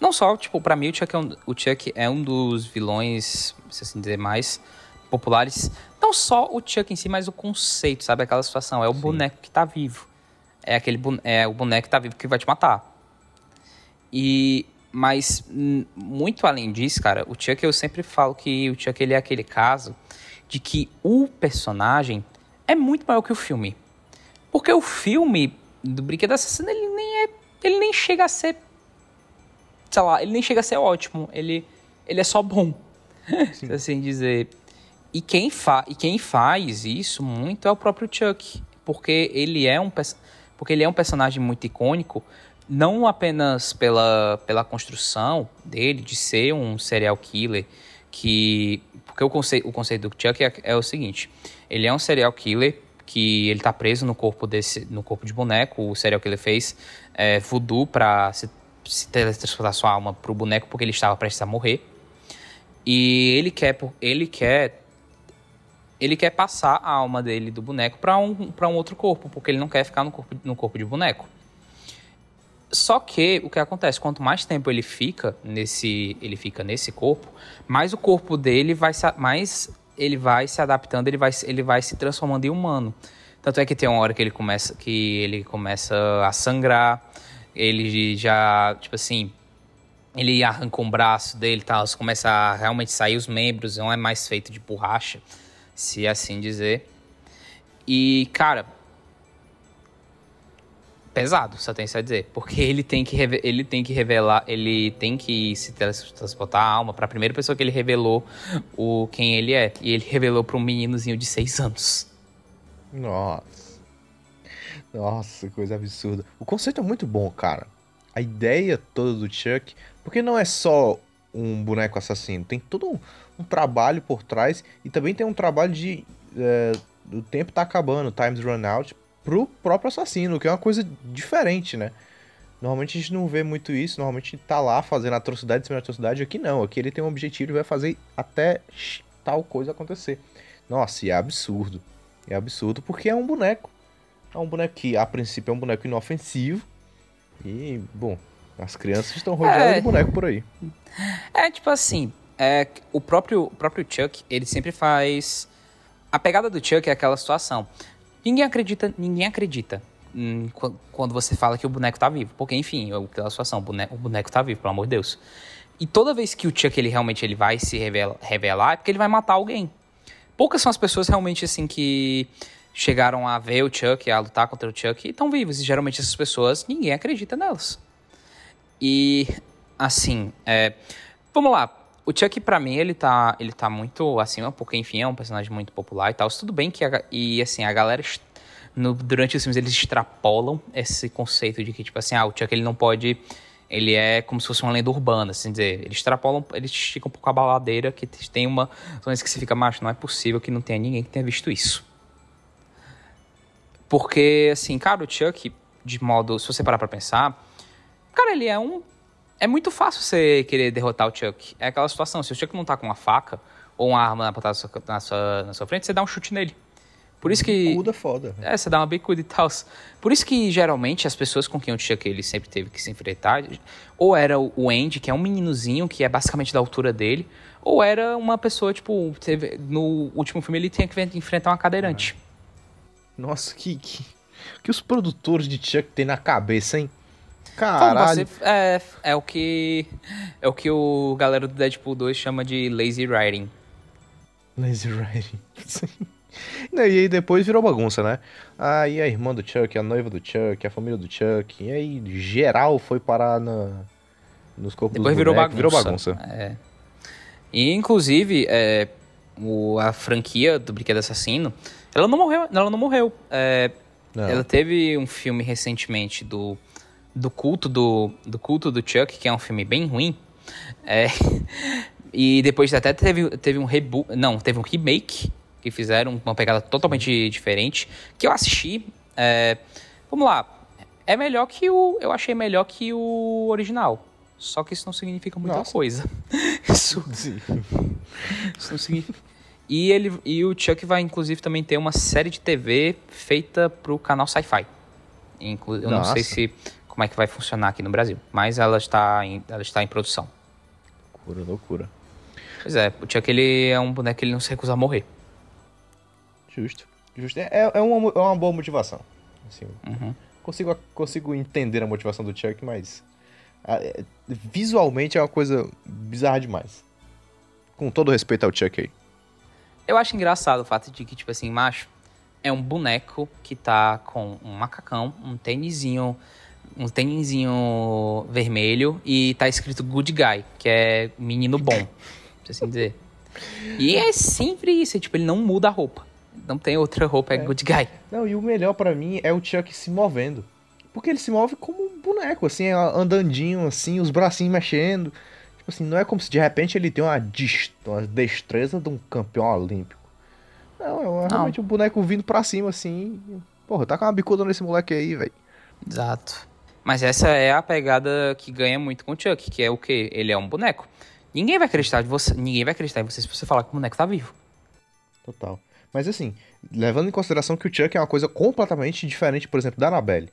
Não só, tipo, pra mim o Chuck, é um, o Chuck é um dos vilões, se assim dizer, mais populares. Não só o Chuck em si, mas o conceito, sabe? Aquela situação. É o Sim. boneco que tá vivo. É aquele é o boneco que tá vivo que vai te matar. E mas muito além disso, cara, o Chuck eu sempre falo que o Chuck ele é aquele caso de que o personagem é muito maior que o filme. Porque o filme do Brinquedo Assassino, ele nem é. Ele nem chega a ser. Sei lá, ele nem chega a ser ótimo. Ele, ele é só bom. se assim dizer. E quem, fa e quem faz isso muito é o próprio Chuck. Porque ele é um, porque ele é um personagem muito icônico, não apenas pela, pela construção dele de ser um serial killer, que porque o conceito, o conceito do Chuck é, é o seguinte: ele é um serial killer que ele tá preso no corpo desse no corpo de boneco. O serial killer fez é, voodoo para se, se teletransportar sua alma pro boneco porque ele estava prestes a morrer. E ele quer ele quer ele quer passar a alma dele do boneco para um, pra um outro corpo, porque ele não quer ficar no corpo, no corpo de boneco. Só que o que acontece, quanto mais tempo ele fica nesse, ele fica nesse corpo, mais o corpo dele vai se, mais ele vai se adaptando, ele vai, ele vai se transformando em humano. Tanto é que tem uma hora que ele começa que ele começa a sangrar, ele já, tipo assim, ele arranca um braço dele, tal, começa a realmente sair os membros, não é mais feito de borracha, se assim dizer. E, cara, pesado, só tem isso a dizer. Porque ele tem que, ele tem que revelar, ele tem que se transportar a alma para a primeira pessoa que ele revelou o quem ele é. E ele revelou para um meninozinho de 6 anos. Nossa. Nossa, coisa absurda. O conceito é muito bom, cara. A ideia toda do Chuck, porque não é só um boneco assassino, tem todo um, um trabalho por trás e também tem um trabalho de. É, o tempo tá acabando, times run out, pro próprio assassino, que é uma coisa diferente, né? Normalmente a gente não vê muito isso, normalmente tá lá fazendo atrocidade cima de atrocidade, aqui não, aqui ele tem um objetivo e vai fazer até tal coisa acontecer. Nossa, e é absurdo. É absurdo porque é um boneco. É um boneco que a princípio é um boneco inofensivo. E, bom, as crianças estão rodeadas é... de boneco por aí. É tipo assim, é, o, próprio, o próprio Chuck, ele sempre faz. A pegada do Chuck é aquela situação. Ninguém acredita, ninguém acredita quando você fala que o boneco tá vivo. Porque, enfim, aquela situação, o boneco, o boneco tá vivo, pelo amor de Deus. E toda vez que o Chuck ele realmente ele vai se revela, revelar, é porque ele vai matar alguém. Poucas são as pessoas realmente assim que chegaram a ver o Chuck, a lutar contra o Chuck e estão vivas. E geralmente essas pessoas, ninguém acredita nelas. E assim, é, vamos lá. O Chuck, pra mim, ele tá, ele tá muito acima, porque, enfim, é um personagem muito popular e tal. Tudo bem que, a, e assim, a galera, no, durante os filmes, eles extrapolam esse conceito de que, tipo assim, ah, o Chuck, ele não pode ele é como se fosse uma lenda urbana, assim dizer. Eles extrapolam, eles esticam um pouco a baladeira, que tem uma zona que se fica, macho, não é possível que não tenha ninguém que tenha visto isso. Porque, assim, cara, o Chuck, de modo, se você parar pra pensar, cara, ele é um... É muito fácil você querer derrotar o Chuck. É aquela situação, se o Chuck não tá com uma faca ou uma arma na sua, na sua, na sua frente, você dá um chute nele. Por isso que. Bicuda foda. É, você dá uma bicuda e tal. Por isso que geralmente as pessoas com quem o Chuck ele sempre teve que se enfrentar, ou era o Andy, que é um meninozinho que é basicamente da altura dele, ou era uma pessoa, tipo, teve, no último filme ele tinha que enfrentar uma cadeirante. Nossa, que, que, que os produtores de Chuck tem na cabeça, hein? Caralho. É, é o que é o que o galera do Deadpool 2 chama de lazy writing. Lazy writing. E aí depois virou bagunça, né? Aí a irmã do Chuck, a noiva do Chuck, a família do Chuck, e aí geral foi parar na, nos corpos Depois virou bagunça. Virou bagunça. É. E inclusive, é, o, a franquia do Brinquedo Assassino, ela não morreu. Ela não morreu. É, não. Ela teve um filme recentemente do, do culto do, do culto do Chuck, que é um filme bem ruim. É, e depois até teve, teve um reboot. Não, teve um remake que fizeram uma pegada totalmente diferente, que eu assisti. É, vamos lá, é melhor que o. Eu achei melhor que o original. Só que isso não significa muita Nossa. coisa. Isso, isso não significa. E, ele, e o Chuck vai, inclusive, também ter uma série de TV feita pro canal Sci-Fi. Eu Nossa. não sei se como é que vai funcionar aqui no Brasil, mas ela está em, ela está em produção. Loucura, loucura. Pois é, o Chuck ele é um boneco que ele não se recusa a morrer. Justo. Justo. É, é, uma, é uma boa motivação. Assim, uhum. consigo, consigo entender a motivação do Chuck, mas é, visualmente é uma coisa bizarra demais. Com todo respeito ao Chuck aí. Eu acho engraçado o fato de que, tipo assim, macho, é um boneco que tá com um macacão, um tênisinho, um tênisinho vermelho e tá escrito Good Guy, que é menino bom, por assim dizer. E é sempre isso, é, tipo, ele não muda a roupa não tem outra roupa, é, é. good guy. Não, e o melhor para mim é o Chuck se movendo. Porque ele se move como um boneco, assim, andandinho, assim, os bracinhos mexendo. Tipo assim, não é como se de repente ele tem uma, uma destreza de um campeão olímpico. Não, é realmente um boneco vindo pra cima, assim. Porra, tá com uma bicuda nesse moleque aí, velho. Exato. Mas essa é a pegada que ganha muito com o Chuck, que é o quê? Ele é um boneco. Ninguém vai acreditar de você, ninguém vai acreditar em você se você falar que o boneco tá vivo. Total. Mas assim, levando em consideração que o Chuck é uma coisa completamente diferente, por exemplo, da Annabelle.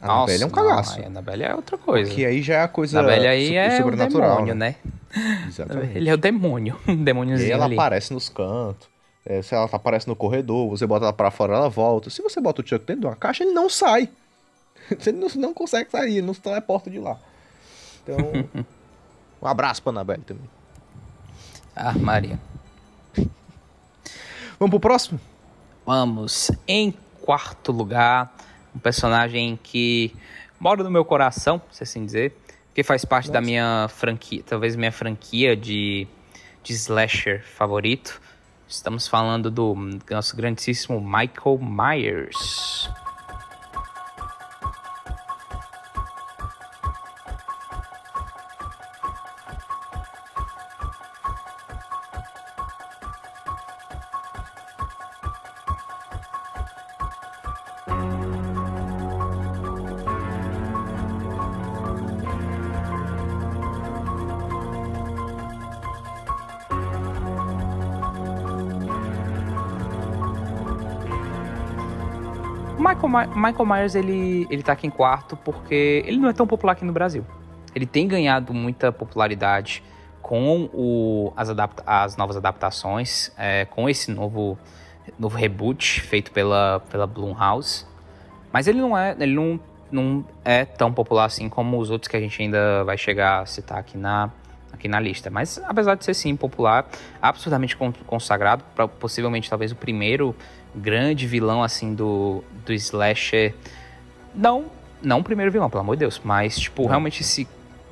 A Nossa, Annabelle é um cagaço. Não, a Annabelle é outra coisa. Que aí já é a coisa Annabelle aí é sobrenatural. O demônio, né? né? Exatamente. Ele é o demônio. Um demôniozinho. E ela ali. aparece nos cantos. É, se ela aparece no corredor, você bota ela pra fora, ela volta. Se você bota o Chuck dentro de uma caixa, ele não sai. Você não, não consegue sair, ele não se teleporta de lá. Então, um abraço pra Annabelle também. Ah, Maria. Vamos pro próximo? Vamos. Em quarto lugar, um personagem que mora no meu coração, se assim dizer, que faz parte Nossa. da minha franquia, talvez minha franquia de, de slasher favorito. Estamos falando do nosso grandíssimo Michael Myers. Michael, Myers, ele, ele tá aqui em quarto porque ele não é tão popular aqui no Brasil. Ele tem ganhado muita popularidade com o, as, adapta, as novas adaptações, é, com esse novo, novo reboot feito pela, pela Blumhouse. Mas ele não é, ele não, não é tão popular assim como os outros que a gente ainda vai chegar a citar aqui na, aqui na lista. Mas apesar de ser sim popular, absurdamente consagrado, possivelmente talvez o primeiro grande vilão assim do, do slasher. Não, não o primeiro vilão, pelo amor de Deus, mas tipo, não. realmente esse,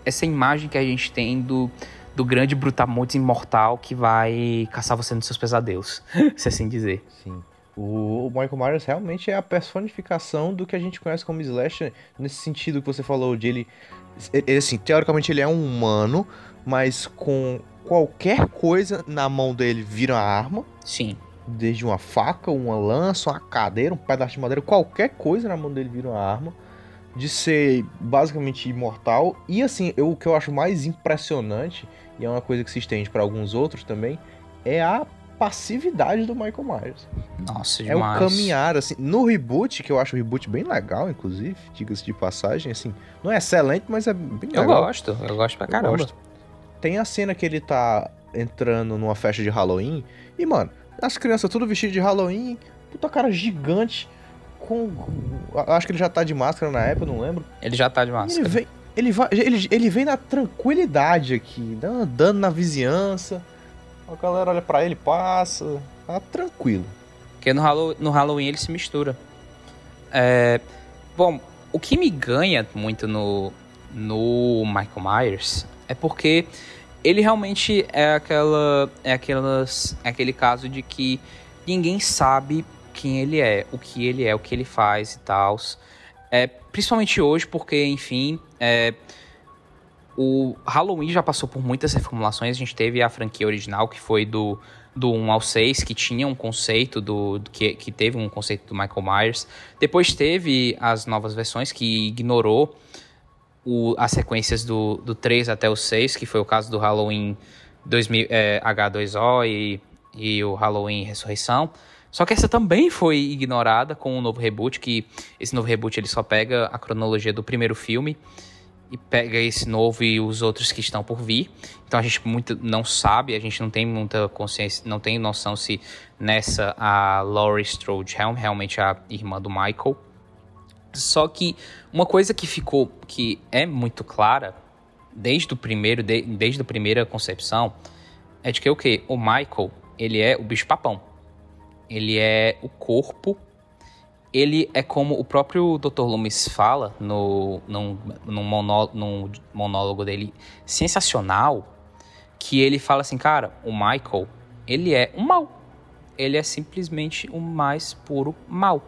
essa imagem que a gente tem do, do grande brutamontes imortal que vai caçar você nos seus pesadelos, se assim dizer. Sim. O, Michael Myers realmente é a personificação do que a gente conhece como slasher, nesse sentido que você falou de ele, ele assim, teoricamente ele é um humano, mas com qualquer coisa na mão dele vira uma arma. Sim. Desde uma faca, uma lança, uma cadeira, um pedaço de madeira, qualquer coisa na mão dele vira uma arma. De ser basicamente imortal. E assim, eu, o que eu acho mais impressionante, e é uma coisa que se estende para alguns outros também, é a passividade do Michael Myers. Nossa, demais. É o caminhar, assim. No reboot, que eu acho o reboot bem legal, inclusive, diga-se de passagem, assim. Não é excelente, mas é bem legal. Eu gosto, eu gosto pra caramba. Gosto. Tem a cena que ele tá entrando numa festa de Halloween e, mano, as crianças tudo vestido de Halloween, puta cara gigante, com. Acho que ele já tá de máscara na época, não lembro. Ele já tá de máscara. Ele vem, ele, vai, ele, ele vem na tranquilidade aqui, andando na vizinhança. A galera olha pra ele, passa. Tá tranquilo. Porque no, Halloween, no Halloween ele se mistura. É, bom, o que me ganha muito no, no Michael Myers é porque ele realmente é aquela é aquelas é aquele caso de que ninguém sabe quem ele é, o que ele é, o que ele faz e tal. É, principalmente hoje, porque, enfim, é, o Halloween já passou por muitas reformulações. A gente teve a franquia original, que foi do, do 1 ao 6, que tinha um conceito do, do que, que teve um conceito do Michael Myers. Depois teve as novas versões que ignorou o, as sequências do, do 3 até o 6, que foi o caso do Halloween 2000, é, H2O e, e o Halloween Ressurreição. Só que essa também foi ignorada com o um novo reboot, que esse novo reboot ele só pega a cronologia do primeiro filme e pega esse novo e os outros que estão por vir. Então a gente muito não sabe, a gente não tem muita consciência, não tem noção se nessa a Laurie Strode realmente a irmã do Michael. Só que uma coisa que ficou, que é muito clara desde o primeiro, de, desde a primeira concepção, é de que o que o Michael ele é o bicho papão, ele é o corpo, ele é como o próprio Dr. Loomis fala no num, num, monó, num monólogo dele sensacional, que ele fala assim, cara, o Michael ele é um mal, ele é simplesmente o mais puro mal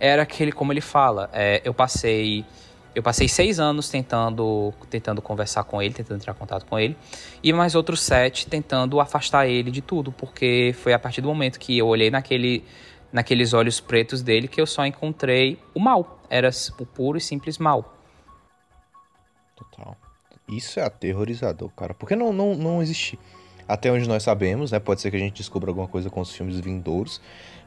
era aquele, como ele fala, é, eu passei eu passei seis anos tentando, tentando conversar com ele, tentando entrar em contato com ele, e mais outros sete tentando afastar ele de tudo, porque foi a partir do momento que eu olhei naquele, naqueles olhos pretos dele que eu só encontrei o mal. Era o puro e simples mal. Total. Isso é aterrorizador, cara. Porque não, não, não existe. Até onde nós sabemos, né? Pode ser que a gente descubra alguma coisa com os filmes vindouros.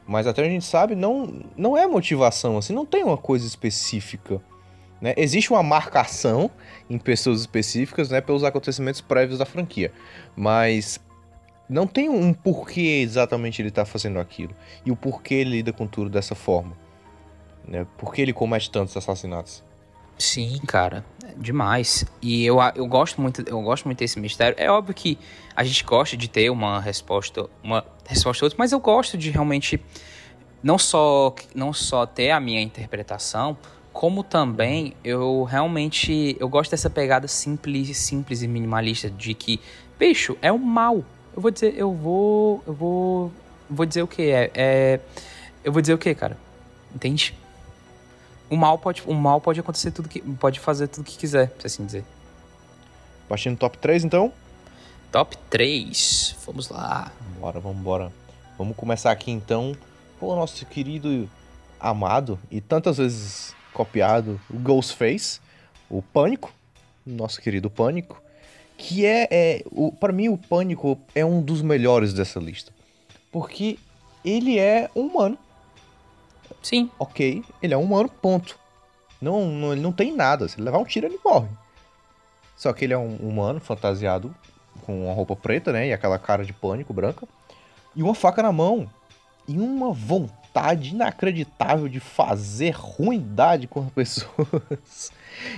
Mas até a gente sabe, não, não é motivação, assim, não tem uma coisa específica. Né? Existe uma marcação em pessoas específicas né, pelos acontecimentos prévios da franquia. Mas não tem um porquê exatamente ele está fazendo aquilo. E o porquê ele lida com tudo dessa forma. Né? Por que ele comete tantos assassinatos? Sim, cara, demais. E eu, eu gosto muito, eu gosto muito desse mistério. É óbvio que a gente gosta de ter uma resposta, uma resposta outra, mas eu gosto de realmente não só não só ter a minha interpretação, como também eu realmente eu gosto dessa pegada simples, simples e minimalista de que bicho é o mal. Eu vou dizer, eu vou, eu vou, vou dizer o que é, é, eu vou dizer o que, cara, entende? o mal pode, o mal pode acontecer tudo que pode fazer tudo que quiser, se assim dizer. Partindo top 3 então? Top 3. Vamos lá. Bora, vamos embora. Vamos começar aqui então o nosso querido amado e tantas vezes copiado, o Ghostface, o Pânico, nosso querido Pânico, que é, é o, para mim o Pânico é um dos melhores dessa lista, porque ele é humano Sim. Ok, ele é um humano, ponto. Não, não, ele não tem nada. Se ele levar um tiro, ele morre. Só que ele é um humano fantasiado com uma roupa preta, né? E aquela cara de pânico branca. E uma faca na mão. E uma vontade vontade inacreditável de fazer ruindade com as pessoas.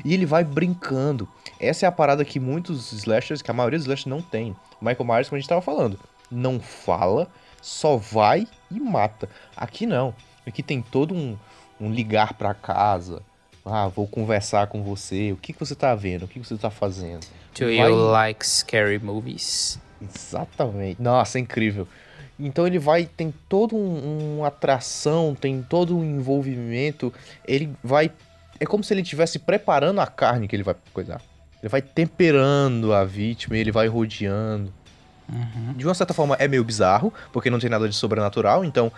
E ele vai brincando. Essa é a parada que muitos slashers, que a maioria dos slashers não tem. Michael Myers, como a gente tava falando, não fala, só vai e mata. Aqui não. Aqui tem todo um, um ligar para casa. Ah, vou conversar com você. O que, que você tá vendo? O que, que você tá fazendo? Do vai... you like scary movies? Exatamente. Nossa, é incrível. Então ele vai, tem toda um, uma atração, tem todo um envolvimento. Ele vai. É como se ele estivesse preparando a carne que ele vai coisar. Ele vai temperando a vítima, ele vai rodeando. Uhum. De uma certa forma é meio bizarro, porque não tem nada de sobrenatural, então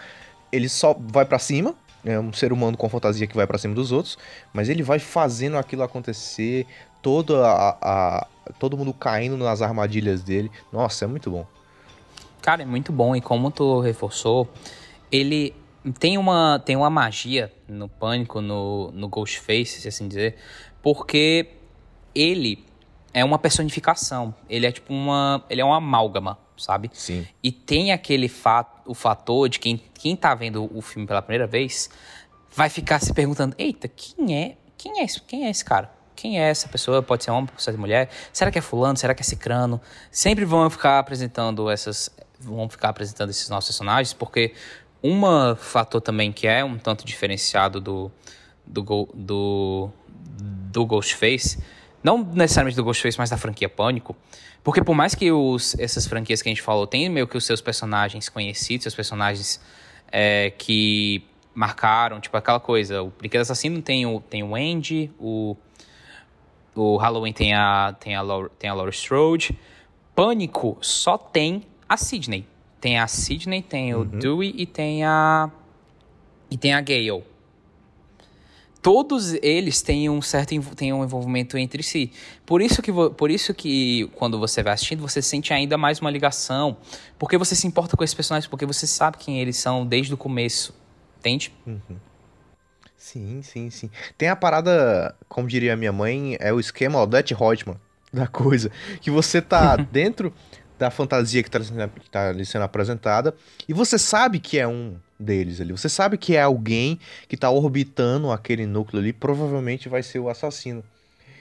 ele só vai para cima, é um ser humano com fantasia que vai para cima dos outros, mas ele vai fazendo aquilo acontecer, todo, a, a, todo mundo caindo nas armadilhas dele. Nossa, é muito bom. Cara, é muito bom, e como tu reforçou, ele tem uma, tem uma magia no Pânico, no, no Ghostface, se assim dizer, porque ele é uma personificação, ele é tipo uma, ele é uma amálgama sabe? Sim. E tem aquele fato, o fator de quem, quem tá vendo o filme pela primeira vez vai ficar se perguntando: eita, quem é? Quem é esse, quem é esse cara? Quem é essa pessoa? Pode ser homem, pode ser mulher? Será que é fulano? Será que é cicrano? Sempre vão ficar apresentando essas. Vão ficar apresentando esses nossos personagens, porque um fator também que é um tanto diferenciado do, do, do, do Ghostface, não necessariamente do Ghostface, mas da franquia Pânico, porque por mais que os, essas franquias que a gente falou tenham meio que os seus personagens conhecidos, seus personagens é, que marcaram, tipo aquela coisa, o Brinquedo Assassino tem o, tem o Andy, o, o Halloween tem a, tem a, Laura, tem a Laura Strode, Pânico só tem a Sidney. Tem a Sidney, tem o uhum. Dewey e tem a. E tem a Gale todos eles têm um certo têm um envolvimento entre si. Por isso que por isso que quando você vai assistindo, você sente ainda mais uma ligação, porque você se importa com esses personagens, porque você sabe quem eles são desde o começo. Entende? Uhum. Sim, sim, sim. Tem a parada, como diria minha mãe, é o esquema Odette Reutemann da coisa, que você tá dentro da fantasia que está tá ali sendo apresentada e você sabe que é um deles ali. Você sabe que é alguém que está orbitando aquele núcleo ali, provavelmente vai ser o assassino.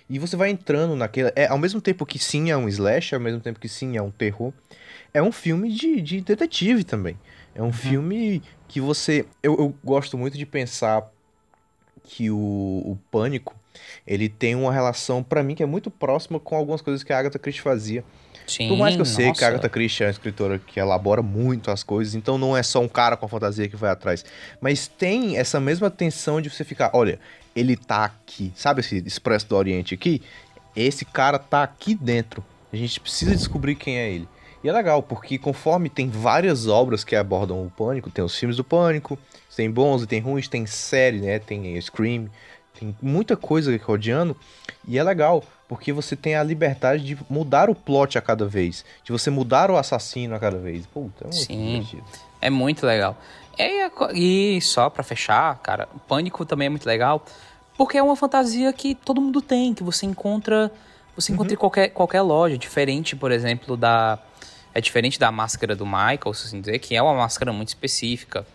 E você vai entrando naquele. É, ao mesmo tempo que sim é um slash, ao mesmo tempo que sim é um terror, é um filme de, de detetive também. É um uhum. filme que você. Eu, eu, gosto muito de pensar que o, o Pânico ele tem uma relação, para mim, que é muito próxima com algumas coisas que a Agatha Christie fazia. Sim, Por mais que eu sei que a Agatha Christie é uma escritora que elabora muito as coisas, então não é só um cara com a fantasia que vai atrás. Mas tem essa mesma tensão de você ficar, olha, ele tá aqui. Sabe esse Expresso do Oriente aqui? Esse cara tá aqui dentro. A gente precisa descobrir quem é ele. E é legal, porque conforme tem várias obras que abordam o pânico, tem os filmes do pânico, tem bons e tem ruins, tem série, né? Tem Scream, tem muita coisa rodeando. E é legal, porque você tem a liberdade de mudar o plot a cada vez, de você mudar o assassino a cada vez. Puta, é muito Sim, divertido. É muito legal. É, e só para fechar, cara, o Pânico também é muito legal, porque é uma fantasia que todo mundo tem, que você encontra, você encontra uhum. em qualquer, qualquer loja, diferente, por exemplo, da é diferente da máscara do Michael, se assim dizer, que é uma máscara muito específica.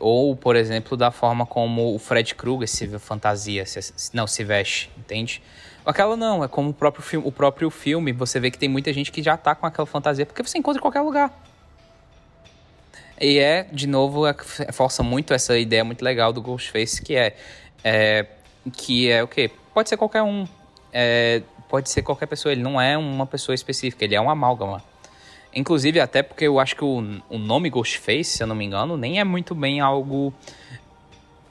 Ou, por exemplo, da forma como o Fred Krueger se fantasia, se, não, se veste, entende? Aquela não, é como o próprio, filme, o próprio filme, você vê que tem muita gente que já tá com aquela fantasia, porque você encontra em qualquer lugar. E é, de novo, é, força muito essa ideia muito legal do Ghostface, que é, é que é o quê? Pode ser qualquer um, é, pode ser qualquer pessoa, ele não é uma pessoa específica, ele é um amálgama. Inclusive, até porque eu acho que o, o nome Ghostface, se eu não me engano, nem é muito bem algo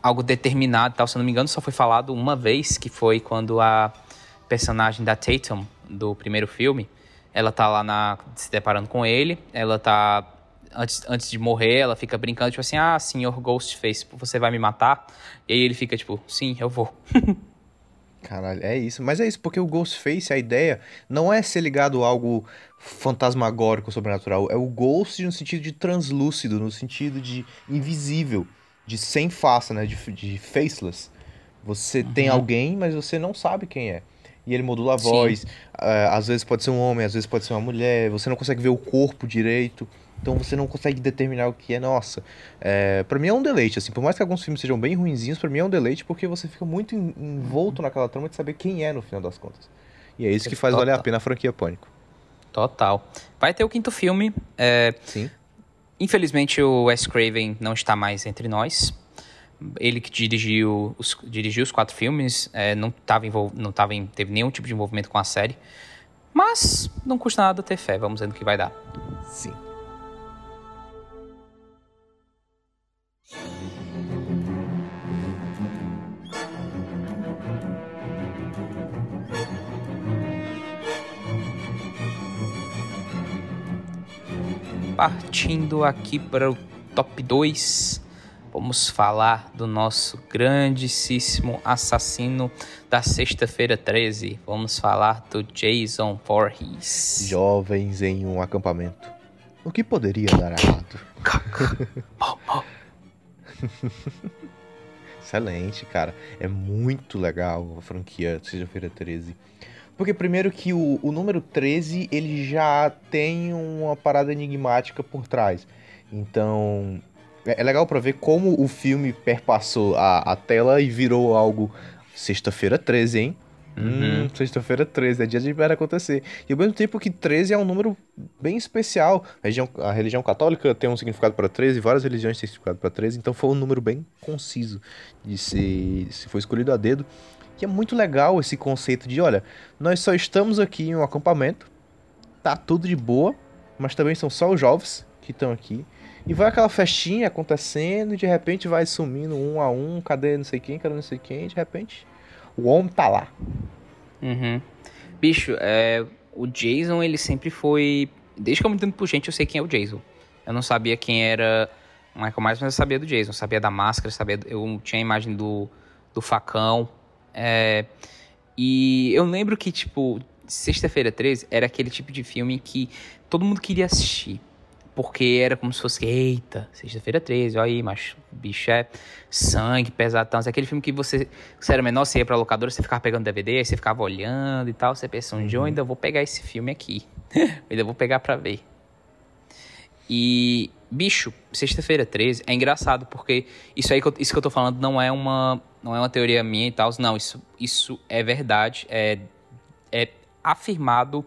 algo determinado tal. Se eu não me engano, só foi falado uma vez, que foi quando a personagem da Tatum, do primeiro filme, ela tá lá na, se deparando com ele, ela tá. Antes, antes de morrer, ela fica brincando, tipo assim, ah, senhor Ghostface, você vai me matar? E aí ele fica, tipo, sim, eu vou. Caralho, é isso. Mas é isso, porque o Ghostface, a ideia não é ser ligado a algo fantasmagórico, sobrenatural. É o Ghost no sentido de translúcido, no sentido de invisível, de sem face, né? De, de faceless. Você uhum. tem alguém, mas você não sabe quem é e ele modula a voz. Uh, às vezes pode ser um homem, às vezes pode ser uma mulher, você não consegue ver o corpo direito. Então você não consegue determinar o que é, nossa. É, para mim é um deleite, assim, por mais que alguns filmes sejam bem ruinzinhos, para mim é um deleite porque você fica muito envolto naquela trama de saber quem é no final das contas. E é isso que faz Total. valer a pena a franquia Pânico. Total. Vai ter o quinto filme. É... Sim. Infelizmente o Wes Craven não está mais entre nós. Ele que dirigiu os, dirigiu os quatro filmes, é, não, tava envol... não tava em... teve nenhum tipo de envolvimento com a série. Mas não custa nada ter fé, vamos ver no que vai dar. Sim. Partindo aqui para o top 2, vamos falar do nosso grandíssimo assassino da sexta-feira 13. Vamos falar do Jason Voorhees. Jovens em um acampamento. O que poderia dar errado? Excelente, cara. É muito legal a franquia Sexta-feira 13. Porque primeiro que o, o número 13, ele já tem uma parada enigmática por trás. Então, é, é legal para ver como o filme perpassou a, a tela e virou algo sexta-feira 13, hein? Uhum. Hum, sexta-feira 13, é dia de ver acontecer. E ao mesmo tempo que 13 é um número bem especial. A religião, a religião católica tem um significado para 13, várias religiões têm significado para 13, então foi um número bem conciso de se, se foi escolhido a dedo. Que é muito legal esse conceito de, olha, nós só estamos aqui em um acampamento, tá tudo de boa, mas também são só os jovens que estão aqui. E vai aquela festinha acontecendo e de repente vai sumindo um a um, cadê não sei quem, cadê não sei quem, e de repente o homem tá lá. Uhum. Bicho, é, o Jason ele sempre foi. Desde que eu me entendo por gente, eu sei quem é o Jason. Eu não sabia quem era Michael Myers, mas eu sabia do Jason. Eu sabia da máscara, sabia, eu tinha a imagem do, do facão. É, e eu lembro que, tipo, Sexta-feira 13 era aquele tipo de filme que todo mundo queria assistir. Porque era como se fosse, eita, sexta-feira 13, olha aí, mas bicho é sangue, pesadão. É aquele filme que você, você era menor, você ia pra locadora, você ficava pegando DVD, você ficava olhando e tal. Você pensa, um dia eu ainda vou pegar esse filme aqui. eu ainda vou pegar pra ver. E, bicho, sexta-feira 13 é engraçado porque isso aí, isso que eu tô falando não é uma, não é uma teoria minha e tal. Não, isso, isso é verdade. É, é afirmado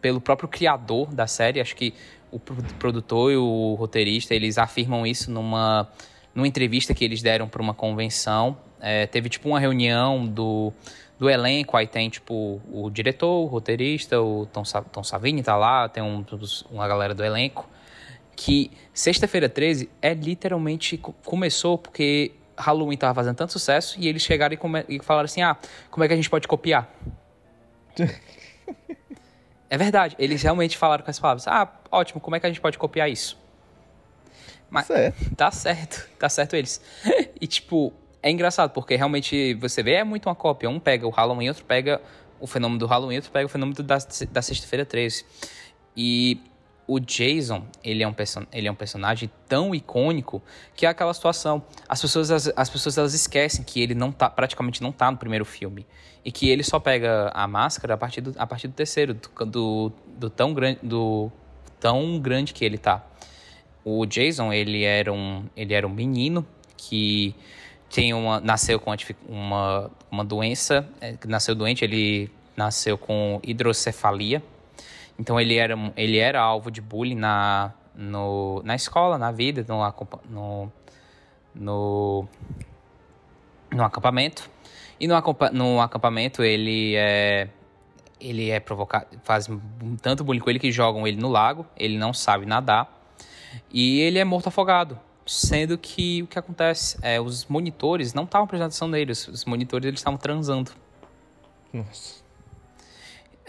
pelo próprio criador da série. Acho que o produtor e o roteirista eles afirmam isso numa, numa entrevista que eles deram para uma convenção. É, teve tipo uma reunião do, do elenco, aí tem tipo o diretor, o roteirista, o Tom, Tom Savini tá lá, tem um, uma galera do elenco. Que sexta-feira 13 é literalmente começou porque Halloween tava fazendo tanto sucesso e eles chegaram e, come, e falaram assim: ah, como é que a gente pode copiar? é verdade, eles realmente falaram com as palavras: ah, ótimo, como é que a gente pode copiar isso? Mas, certo. Tá certo, tá certo eles. e tipo, é engraçado porque realmente você vê, é muito uma cópia. Um pega o Halloween, outro pega o fenômeno do Halloween, outro pega o fenômeno da, da Sexta-feira 13. E o Jason, ele é, um ele é um personagem tão icônico que é aquela situação. As pessoas, as, as, pessoas elas esquecem que ele não tá, praticamente não tá no primeiro filme. E que ele só pega a máscara a partir do, a partir do terceiro, do, do, do tão, grande, do tão grande que ele tá. O Jason, ele era um, ele era um menino que tem uma, nasceu com uma, uma doença, é, nasceu doente, ele nasceu com hidrocefalia, então ele era, ele era alvo de bullying na, no, na escola, na vida, no, no, no, no acampamento. E no, no acampamento ele é, ele é provocado, faz tanto bullying com ele que jogam ele no lago, ele não sabe nadar e ele é morto afogado. Sendo que o que acontece é os monitores não estavam prestando atenção neles, os monitores eles estavam transando. Nossa.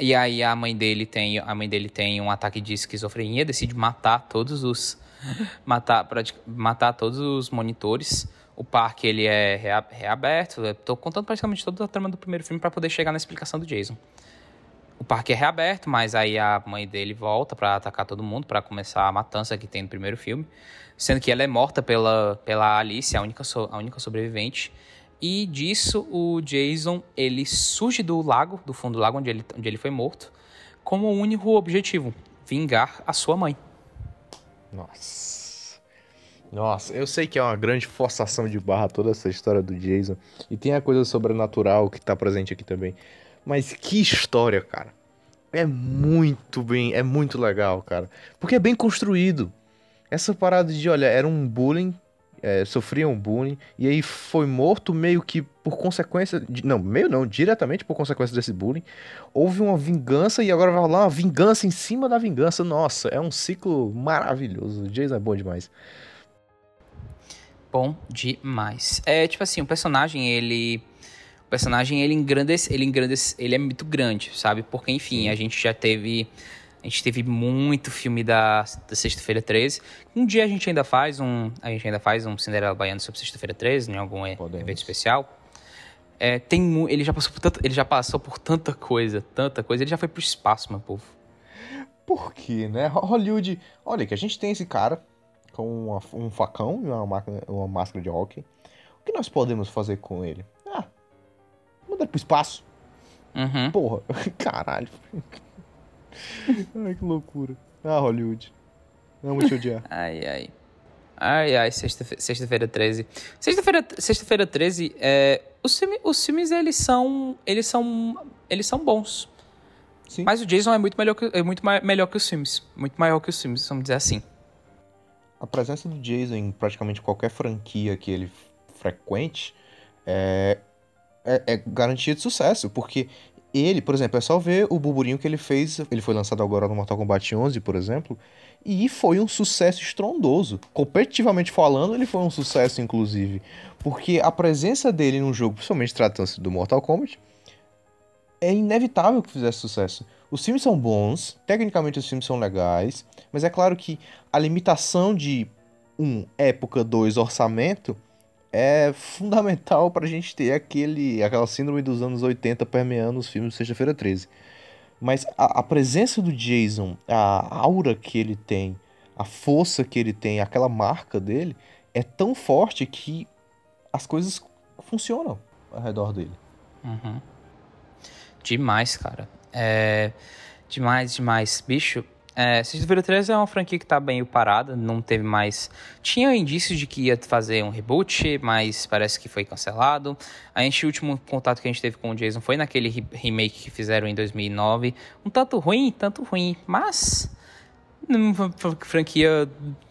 E aí a mãe dele tem, a mãe dele tem um ataque de esquizofrenia, decide matar todos os matar matar todos os monitores. O parque ele é reaberto. Estou contando praticamente toda a trama do primeiro filme para poder chegar na explicação do Jason. O parque é reaberto, mas aí a mãe dele volta para atacar todo mundo, para começar a matança que tem no primeiro filme, sendo que ela é morta pela, pela Alice, a única, so, a única sobrevivente. E disso o Jason ele surge do lago, do fundo do lago onde ele, onde ele foi morto, como o único objetivo: vingar a sua mãe. Nossa. Nossa, eu sei que é uma grande forçação de barra toda essa história do Jason. E tem a coisa sobrenatural que tá presente aqui também. Mas que história, cara. É muito bem, é muito legal, cara. Porque é bem construído. Essa parada de, olha, era um bullying, é, sofria um bullying, e aí foi morto meio que por consequência. De, não, meio não, diretamente por consequência desse bullying. Houve uma vingança e agora vai rolar uma vingança em cima da vingança. Nossa, é um ciclo maravilhoso. O Jason é bom demais. Bom demais. É tipo assim, o personagem, ele personagem ele engrandece, ele engrandece, ele é muito grande, sabe? Porque enfim, a gente já teve a gente teve muito filme da, da Sexta-feira 13. Um dia a gente ainda faz um, a gente ainda faz um Cinderela Baiano sobre Sexta-feira 13, em algum Podemos. evento especial. É, tem ele já passou por tanta, ele já passou por tanta coisa, tanta coisa, ele já foi pro espaço, meu povo. Por quê, né? Hollywood, olha que a gente tem esse cara com uma, um facão e uma, máquina, uma máscara de hockey. O que nós podemos fazer com ele? Manda ele pro espaço. Uhum. Porra, caralho. ai, que loucura. Ah, Hollywood. Amo te odiar. ai, ai. Ai, ai, sexta-feira sexta 13. Sexta-feira sexta 13, é, os, filmes, os filmes, eles são, eles são, eles são bons. Sim. Mas o Jason é muito melhor que, é muito melhor que os filmes. Muito maior que os filmes, vamos dizer assim. A presença do Jason em praticamente qualquer franquia que ele frequente é, é, é garantia de sucesso, porque ele, por exemplo, é só ver o burburinho que ele fez. Ele foi lançado agora no Mortal Kombat 11, por exemplo, e foi um sucesso estrondoso. Competitivamente falando, ele foi um sucesso, inclusive, porque a presença dele num jogo, principalmente tratando-se do Mortal Kombat, é inevitável que fizesse sucesso. Os filmes são bons, tecnicamente os filmes são legais, mas é claro que a limitação de um época, dois orçamento é fundamental pra gente ter aquele, aquela síndrome dos anos 80 permeando os filmes de Sexta-feira 13. Mas a, a, presença do Jason, a aura que ele tem, a força que ele tem, aquela marca dele, é tão forte que as coisas funcionam ao redor dele. Uhum. Demais, cara. É... Demais, demais. Bicho, é, Sexta-feira 13 é uma franquia que tá bem parada, não teve mais. Tinha indícios de que ia fazer um reboot, mas parece que foi cancelado. A gente, o último contato que a gente teve com o Jason foi naquele remake que fizeram em 2009. Um tanto ruim, tanto ruim, mas. A franquia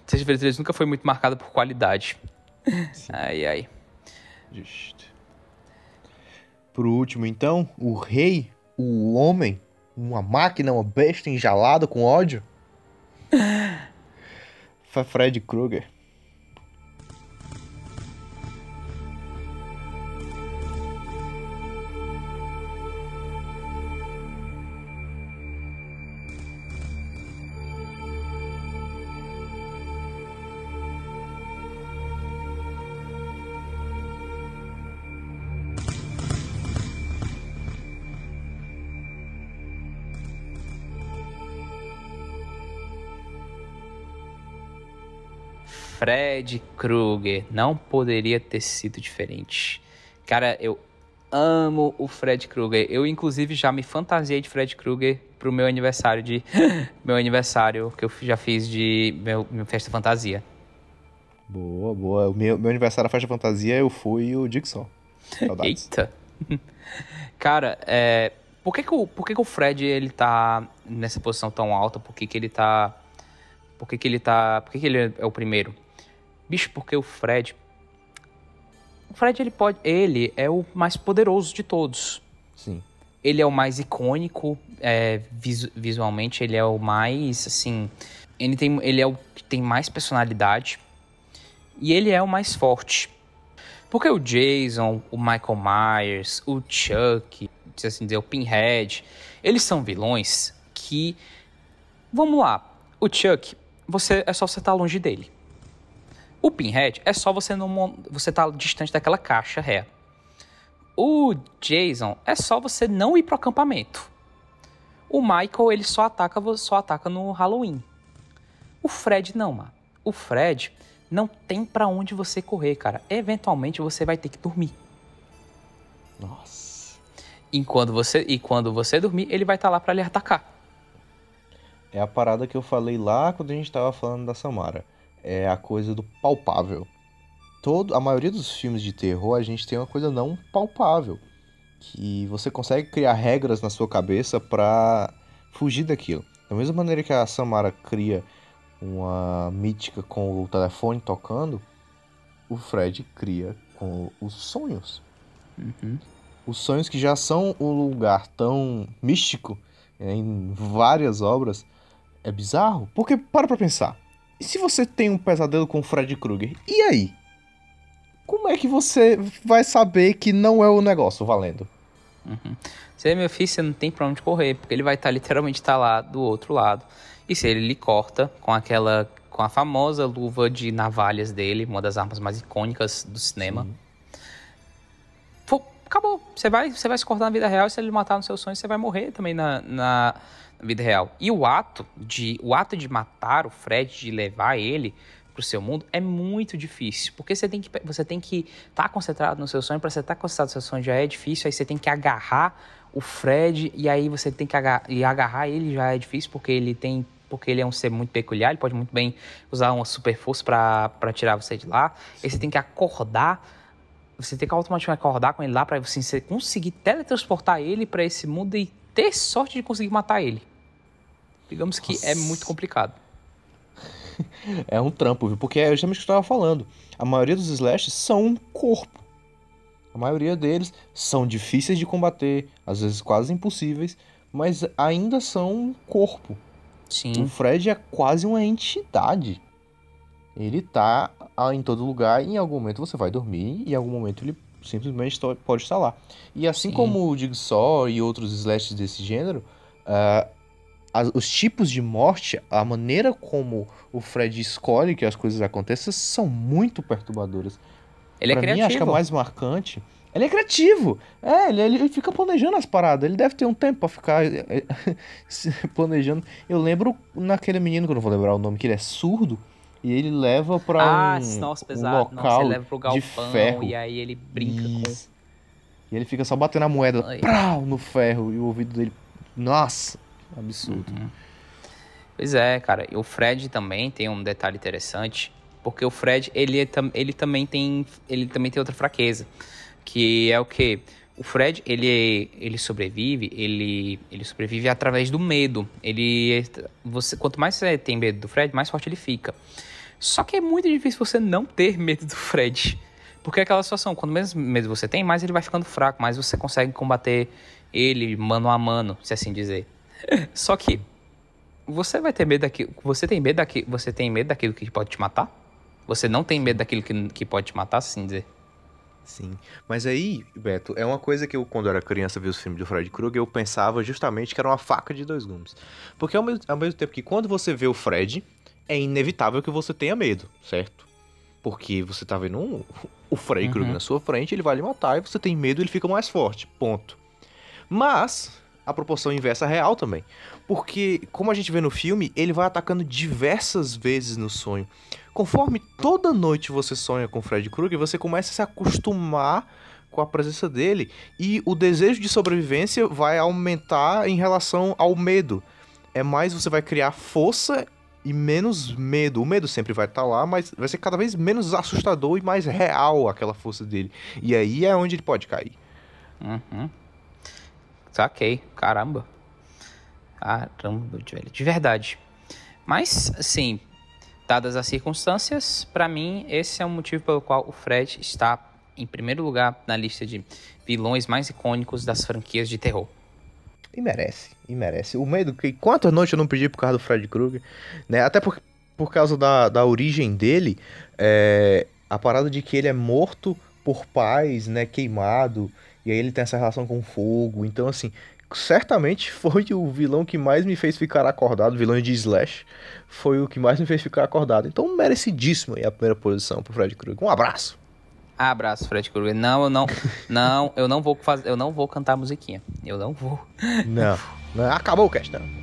Sexta-feira 13 nunca foi muito marcada por qualidade. Sim. Ai, ai. Justo. Pro último, então, o rei, o homem uma máquina, uma besta enjalada com ódio? Fred Krueger. Fred Krueger. Não poderia ter sido diferente. Cara, eu amo o Fred Krueger. Eu, inclusive, já me fantasiei de Fred Krueger pro meu aniversário de. meu aniversário que eu já fiz de meu, minha festa fantasia. Boa, boa. O meu, meu aniversário da festa fantasia eu fui o Dixon. Saudades. Eita. Cara, é. Por que, que, o, por que, que o Fred ele tá nessa posição tão alta? Por que, que ele tá. Por que, que ele tá. Por que, que ele é o primeiro? Bicho, porque o Fred. O Fred, ele pode. Ele é o mais poderoso de todos. Sim. Ele é o mais icônico, é, visu visualmente, ele é o mais, assim. Ele, tem, ele é o que tem mais personalidade. E ele é o mais forte. Porque o Jason, o Michael Myers, o Chuck, se assim dizer, o Pinhead, eles são vilões que. Vamos lá. O Chuck, você é só você estar tá longe dele. O pinhead é só você não você tá distante daquela caixa ré. O Jason é só você não ir pro acampamento. O Michael ele só ataca só ataca no Halloween. O Fred não, mano. O Fred não tem para onde você correr, cara. Eventualmente você vai ter que dormir. Nossa. E quando você e quando você dormir, ele vai estar tá lá para lhe atacar. é a parada que eu falei lá quando a gente tava falando da Samara. É a coisa do palpável. Todo, a maioria dos filmes de terror a gente tem uma coisa não palpável. Que você consegue criar regras na sua cabeça pra fugir daquilo. Da mesma maneira que a Samara cria uma mítica com o telefone tocando, o Fred cria com os sonhos. Uhum. Os sonhos que já são um lugar tão místico é, em várias obras, é bizarro. Porque, para pra pensar, se você tem um pesadelo com o Fred Krueger, e aí? Como é que você vai saber que não é o negócio valendo? Uhum. Se é meu filho, você não tem pra onde correr, porque ele vai estar literalmente tá lá do outro lado. E se ele lhe corta com aquela. com a famosa luva de navalhas dele, uma das armas mais icônicas do cinema. Pô, acabou. Você vai, você vai se cortar na vida real e se ele matar no seu sonho, você vai morrer também na, na, na vida real. E o ato de. O ato de matar o Fred, de levar ele pro seu mundo é muito difícil, porque você tem que você tem que estar tá concentrado no seu sonho, para você estar tá concentrado no seu sonho já é difícil, aí você tem que agarrar o Fred e aí você tem que agarrar, e agarrar ele já é difícil porque ele tem porque ele é um ser muito peculiar, ele pode muito bem usar uma super força para tirar você de lá. Aí você tem que acordar, você tem que automaticamente acordar com ele lá para você conseguir teletransportar ele para esse mundo e ter sorte de conseguir matar ele. Digamos que é Nossa. é muito complicado. é um trampo, viu? Porque é justamente o que eu estava falando. A maioria dos slashes são um corpo. A maioria deles são difíceis de combater, às vezes quase impossíveis, mas ainda são um corpo. Sim. O Fred é quase uma entidade. Ele tá em todo lugar e em algum momento você vai dormir e em algum momento ele simplesmente pode estar lá. E assim Sim. como o Jigsaw e outros slashes desse gênero, uh, as, os tipos de morte, a maneira como o Fred escolhe que as coisas aconteçam são muito perturbadoras. Ele é pra é criativo. mim, acho que a mais marcante. Ele é criativo. É, ele, ele fica planejando as paradas. Ele deve ter um tempo pra ficar é, planejando. Eu lembro naquele menino, que eu não vou lembrar o nome, que ele é surdo. E ele leva pra ah, um, nossa, um local nossa, ele leva pro galpão, de ferro. E aí ele brinca Isso. com... E ele fica só batendo a moeda prau, no ferro. E o ouvido dele... Nossa, absurdo. Uhum. Pois é, cara. E o Fred também tem um detalhe interessante. Porque o Fred, ele, é ele, também, tem, ele também tem outra fraqueza. Que é o que? O Fred, ele, ele sobrevive, ele, ele sobrevive através do medo. Ele, você, quanto mais você tem medo do Fred, mais forte ele fica. Só que é muito difícil você não ter medo do Fred. Porque é aquela situação, quanto menos medo você tem, mais ele vai ficando fraco, mais você consegue combater ele mano a mano, se assim dizer. Só que você vai ter medo daquilo, você tem medo daquilo, você tem medo daquilo que pode te matar? Você não tem medo daquilo que, que pode te matar, assim dizer? Sim. Mas aí, Beto, é uma coisa que eu, quando eu era criança, vi os filmes do Fred Krueger, eu pensava justamente que era uma faca de dois gumes. Porque ao mesmo, ao mesmo tempo que quando você vê o Fred, é inevitável que você tenha medo, certo? Porque você tá vendo um, o Freddy uhum. Krueger na sua frente, ele vai lhe matar e você tem medo, ele fica mais forte. Ponto. Mas a proporção inversa real também. Porque, como a gente vê no filme, ele vai atacando diversas vezes no sonho. Conforme toda noite você sonha com Fred Krueger, você começa a se acostumar com a presença dele e o desejo de sobrevivência vai aumentar em relação ao medo. É mais você vai criar força e menos medo. O medo sempre vai estar tá lá, mas vai ser cada vez menos assustador e mais real aquela força dele. E aí é onde ele pode cair. Uhum. Saquei. Caramba. Caramba, velho. De verdade. Mas, assim, dadas as circunstâncias, para mim, esse é o motivo pelo qual o Fred está em primeiro lugar na lista de vilões mais icônicos das franquias de terror. E merece, e merece. O medo que quantas noites eu não pedi por causa do Fred Krueger, né? Até por, por causa da, da origem dele, é, a parada de que ele é morto por pais, né, queimado, e aí ele tem essa relação com fogo. Então, assim, certamente foi o vilão que mais me fez ficar acordado, vilão de Slash, foi o que mais me fez ficar acordado. Então, merecidíssimo aí a primeira posição pro Fred Krueger. Um abraço. Abraço, Fred Krueger. Não, eu não, não, eu não vou fazer, eu não vou cantar a musiquinha. Eu não vou. Não, não acabou o cast, não.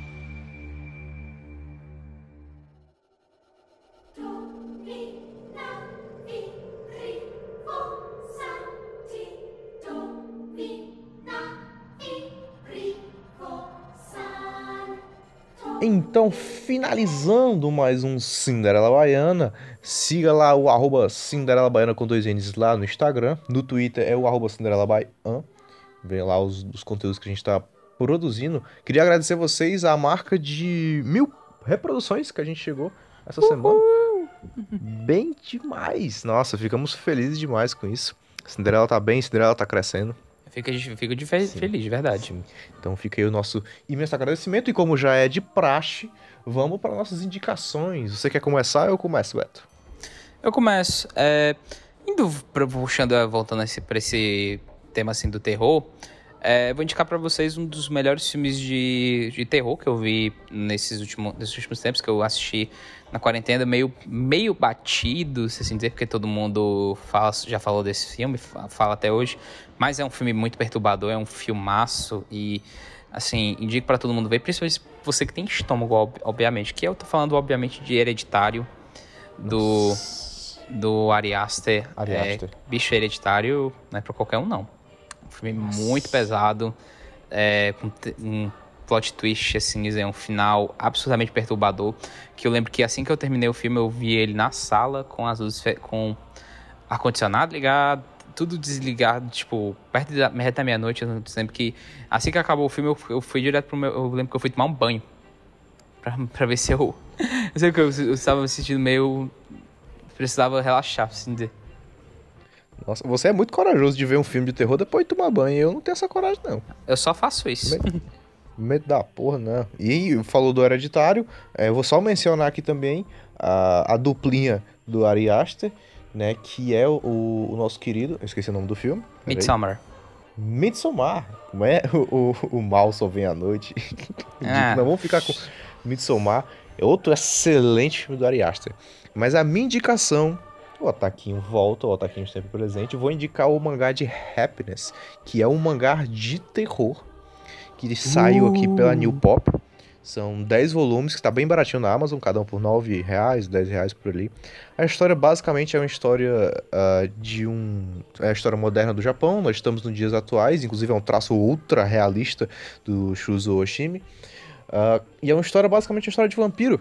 Então, finalizando mais um Cinderela Baiana, siga lá o arroba Cinderela Baiana com dois N's lá no Instagram. No Twitter é o arroba Cinderela Baiana. Vem lá os, os conteúdos que a gente está produzindo. Queria agradecer vocês a marca de mil reproduções que a gente chegou essa Uhul. semana. Bem demais. Nossa, ficamos felizes demais com isso. Cinderela tá bem, Cinderela tá crescendo. Fica, fico de fe Sim. feliz, de verdade. Então fica aí o nosso imenso agradecimento. E como já é de praxe, vamos para nossas indicações. Você quer começar ou eu começo, Beto? Eu começo. É, indo puxando, voltando para esse tema assim do terror, é, vou indicar para vocês um dos melhores filmes de, de terror que eu vi nesses últimos, nesses últimos tempos que eu assisti na quarentena, meio, meio batido, se assim dizer, porque todo mundo fala, já falou desse filme, fala até hoje. Mas é um filme muito perturbador, é um filmaço e, assim, indico para todo mundo ver, principalmente você que tem estômago, obviamente. Que eu tô falando, obviamente, de Hereditário, do, do Ari Aster. Ari É, bicho hereditário não é pra qualquer um, não. Um filme Nossa. muito pesado, é, com um plot twist, assim, é um final absolutamente perturbador. Que eu lembro que assim que eu terminei o filme, eu vi ele na sala com as luzes, com ar-condicionado ligado, tudo desligado, tipo, perto da, da meia-noite. Eu lembro que assim que acabou o filme, eu, eu fui direto pro meu. Eu lembro que eu fui tomar um banho. Pra, pra ver se eu. Eu sei que eu, eu estava me sentindo meio. Precisava relaxar, assim. De... Nossa, você é muito corajoso de ver um filme de terror depois de tomar banho. Eu não tenho essa coragem, não. Eu só faço isso. Medo, da porra, né? E falou do hereditário. É, vou só mencionar aqui também a, a duplinha do Ari Aster né? Que é o, o, nosso querido. Eu esqueci o nome do filme. Midsommar. Midsommar. Como é? O, o, o mal só vem à noite. Ah. Não vamos ficar com. Midsommar é outro excelente filme do Ari Aster. Mas a minha indicação. O Ataquinho volta, o Ataquinho sempre presente. Vou indicar o mangá de Happiness, que é um mangá de terror. Que saiu uh. aqui pela New Pop. São 10 volumes, que está bem baratinho na Amazon, cada um por 9 reais, 10 reais por ali. A história basicamente é uma história uh, de um. É a história moderna do Japão, nós estamos nos dias atuais, inclusive é um traço ultra realista do Shuzo Oshimi. Uh, e é uma história basicamente uma história de vampiro,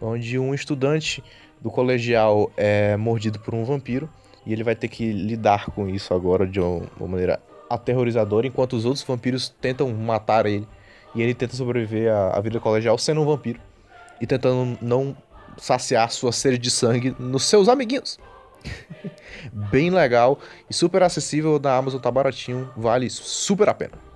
onde um estudante do colegial é mordido por um vampiro e ele vai ter que lidar com isso agora de uma maneira aterrorizadora, enquanto os outros vampiros tentam matar ele e ele tenta sobreviver à, à vida colegial sendo um vampiro. E tentando não saciar sua sede de sangue nos seus amiguinhos. Bem legal e super acessível na Amazon, tá baratinho, vale super a pena.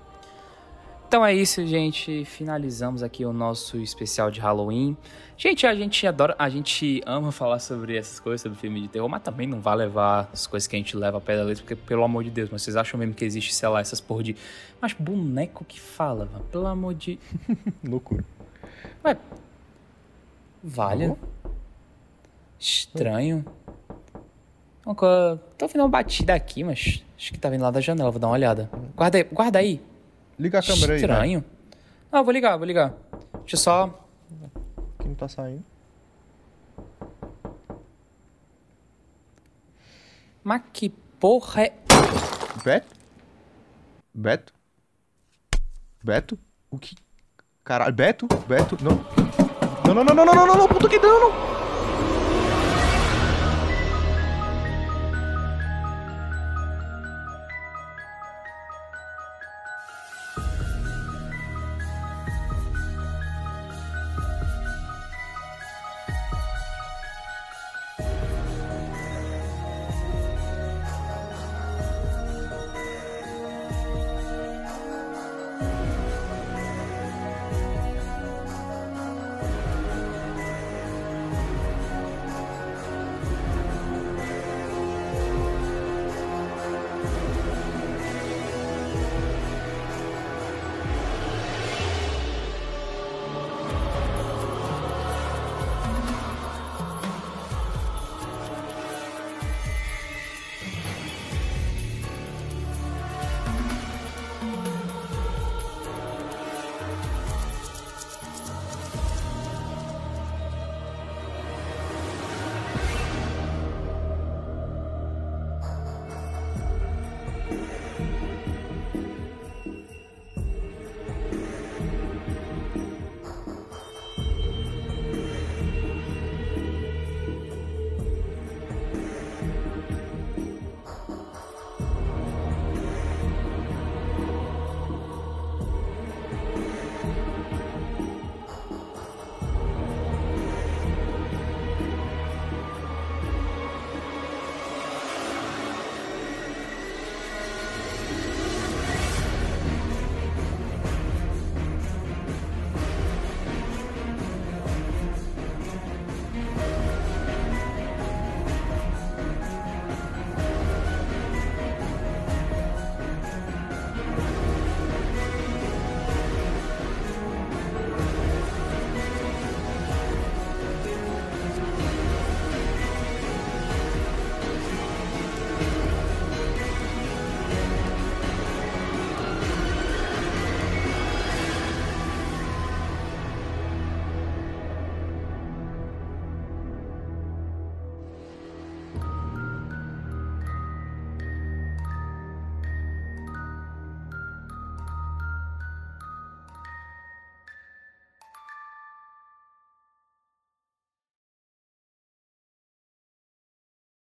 Então é isso, gente. Finalizamos aqui o nosso especial de Halloween. Gente, a gente adora, a gente ama falar sobre essas coisas, sobre filme de terror, mas também não vai levar as coisas que a gente leva a pé da letra, porque, pelo amor de Deus, mas vocês acham mesmo que existe, sei lá, essas porra de. Mas boneco que fala, mano, pelo amor de. Loucura. Ué. Valha. Estranho. Tô vendo uma batida aqui, mas acho que tá vindo lá da janela, vou dar uma olhada. Guarda aí, guarda aí. Liga a câmera Estranho. aí. Estranho. Ah, vou ligar, vou ligar. Deixa eu só que não tá saindo. Mas que porra é. Beto? Beto? Beto? O que. Caralho, Beto? Beto? Não. Não, não, não, não, não, não, não, não, puta que não, não.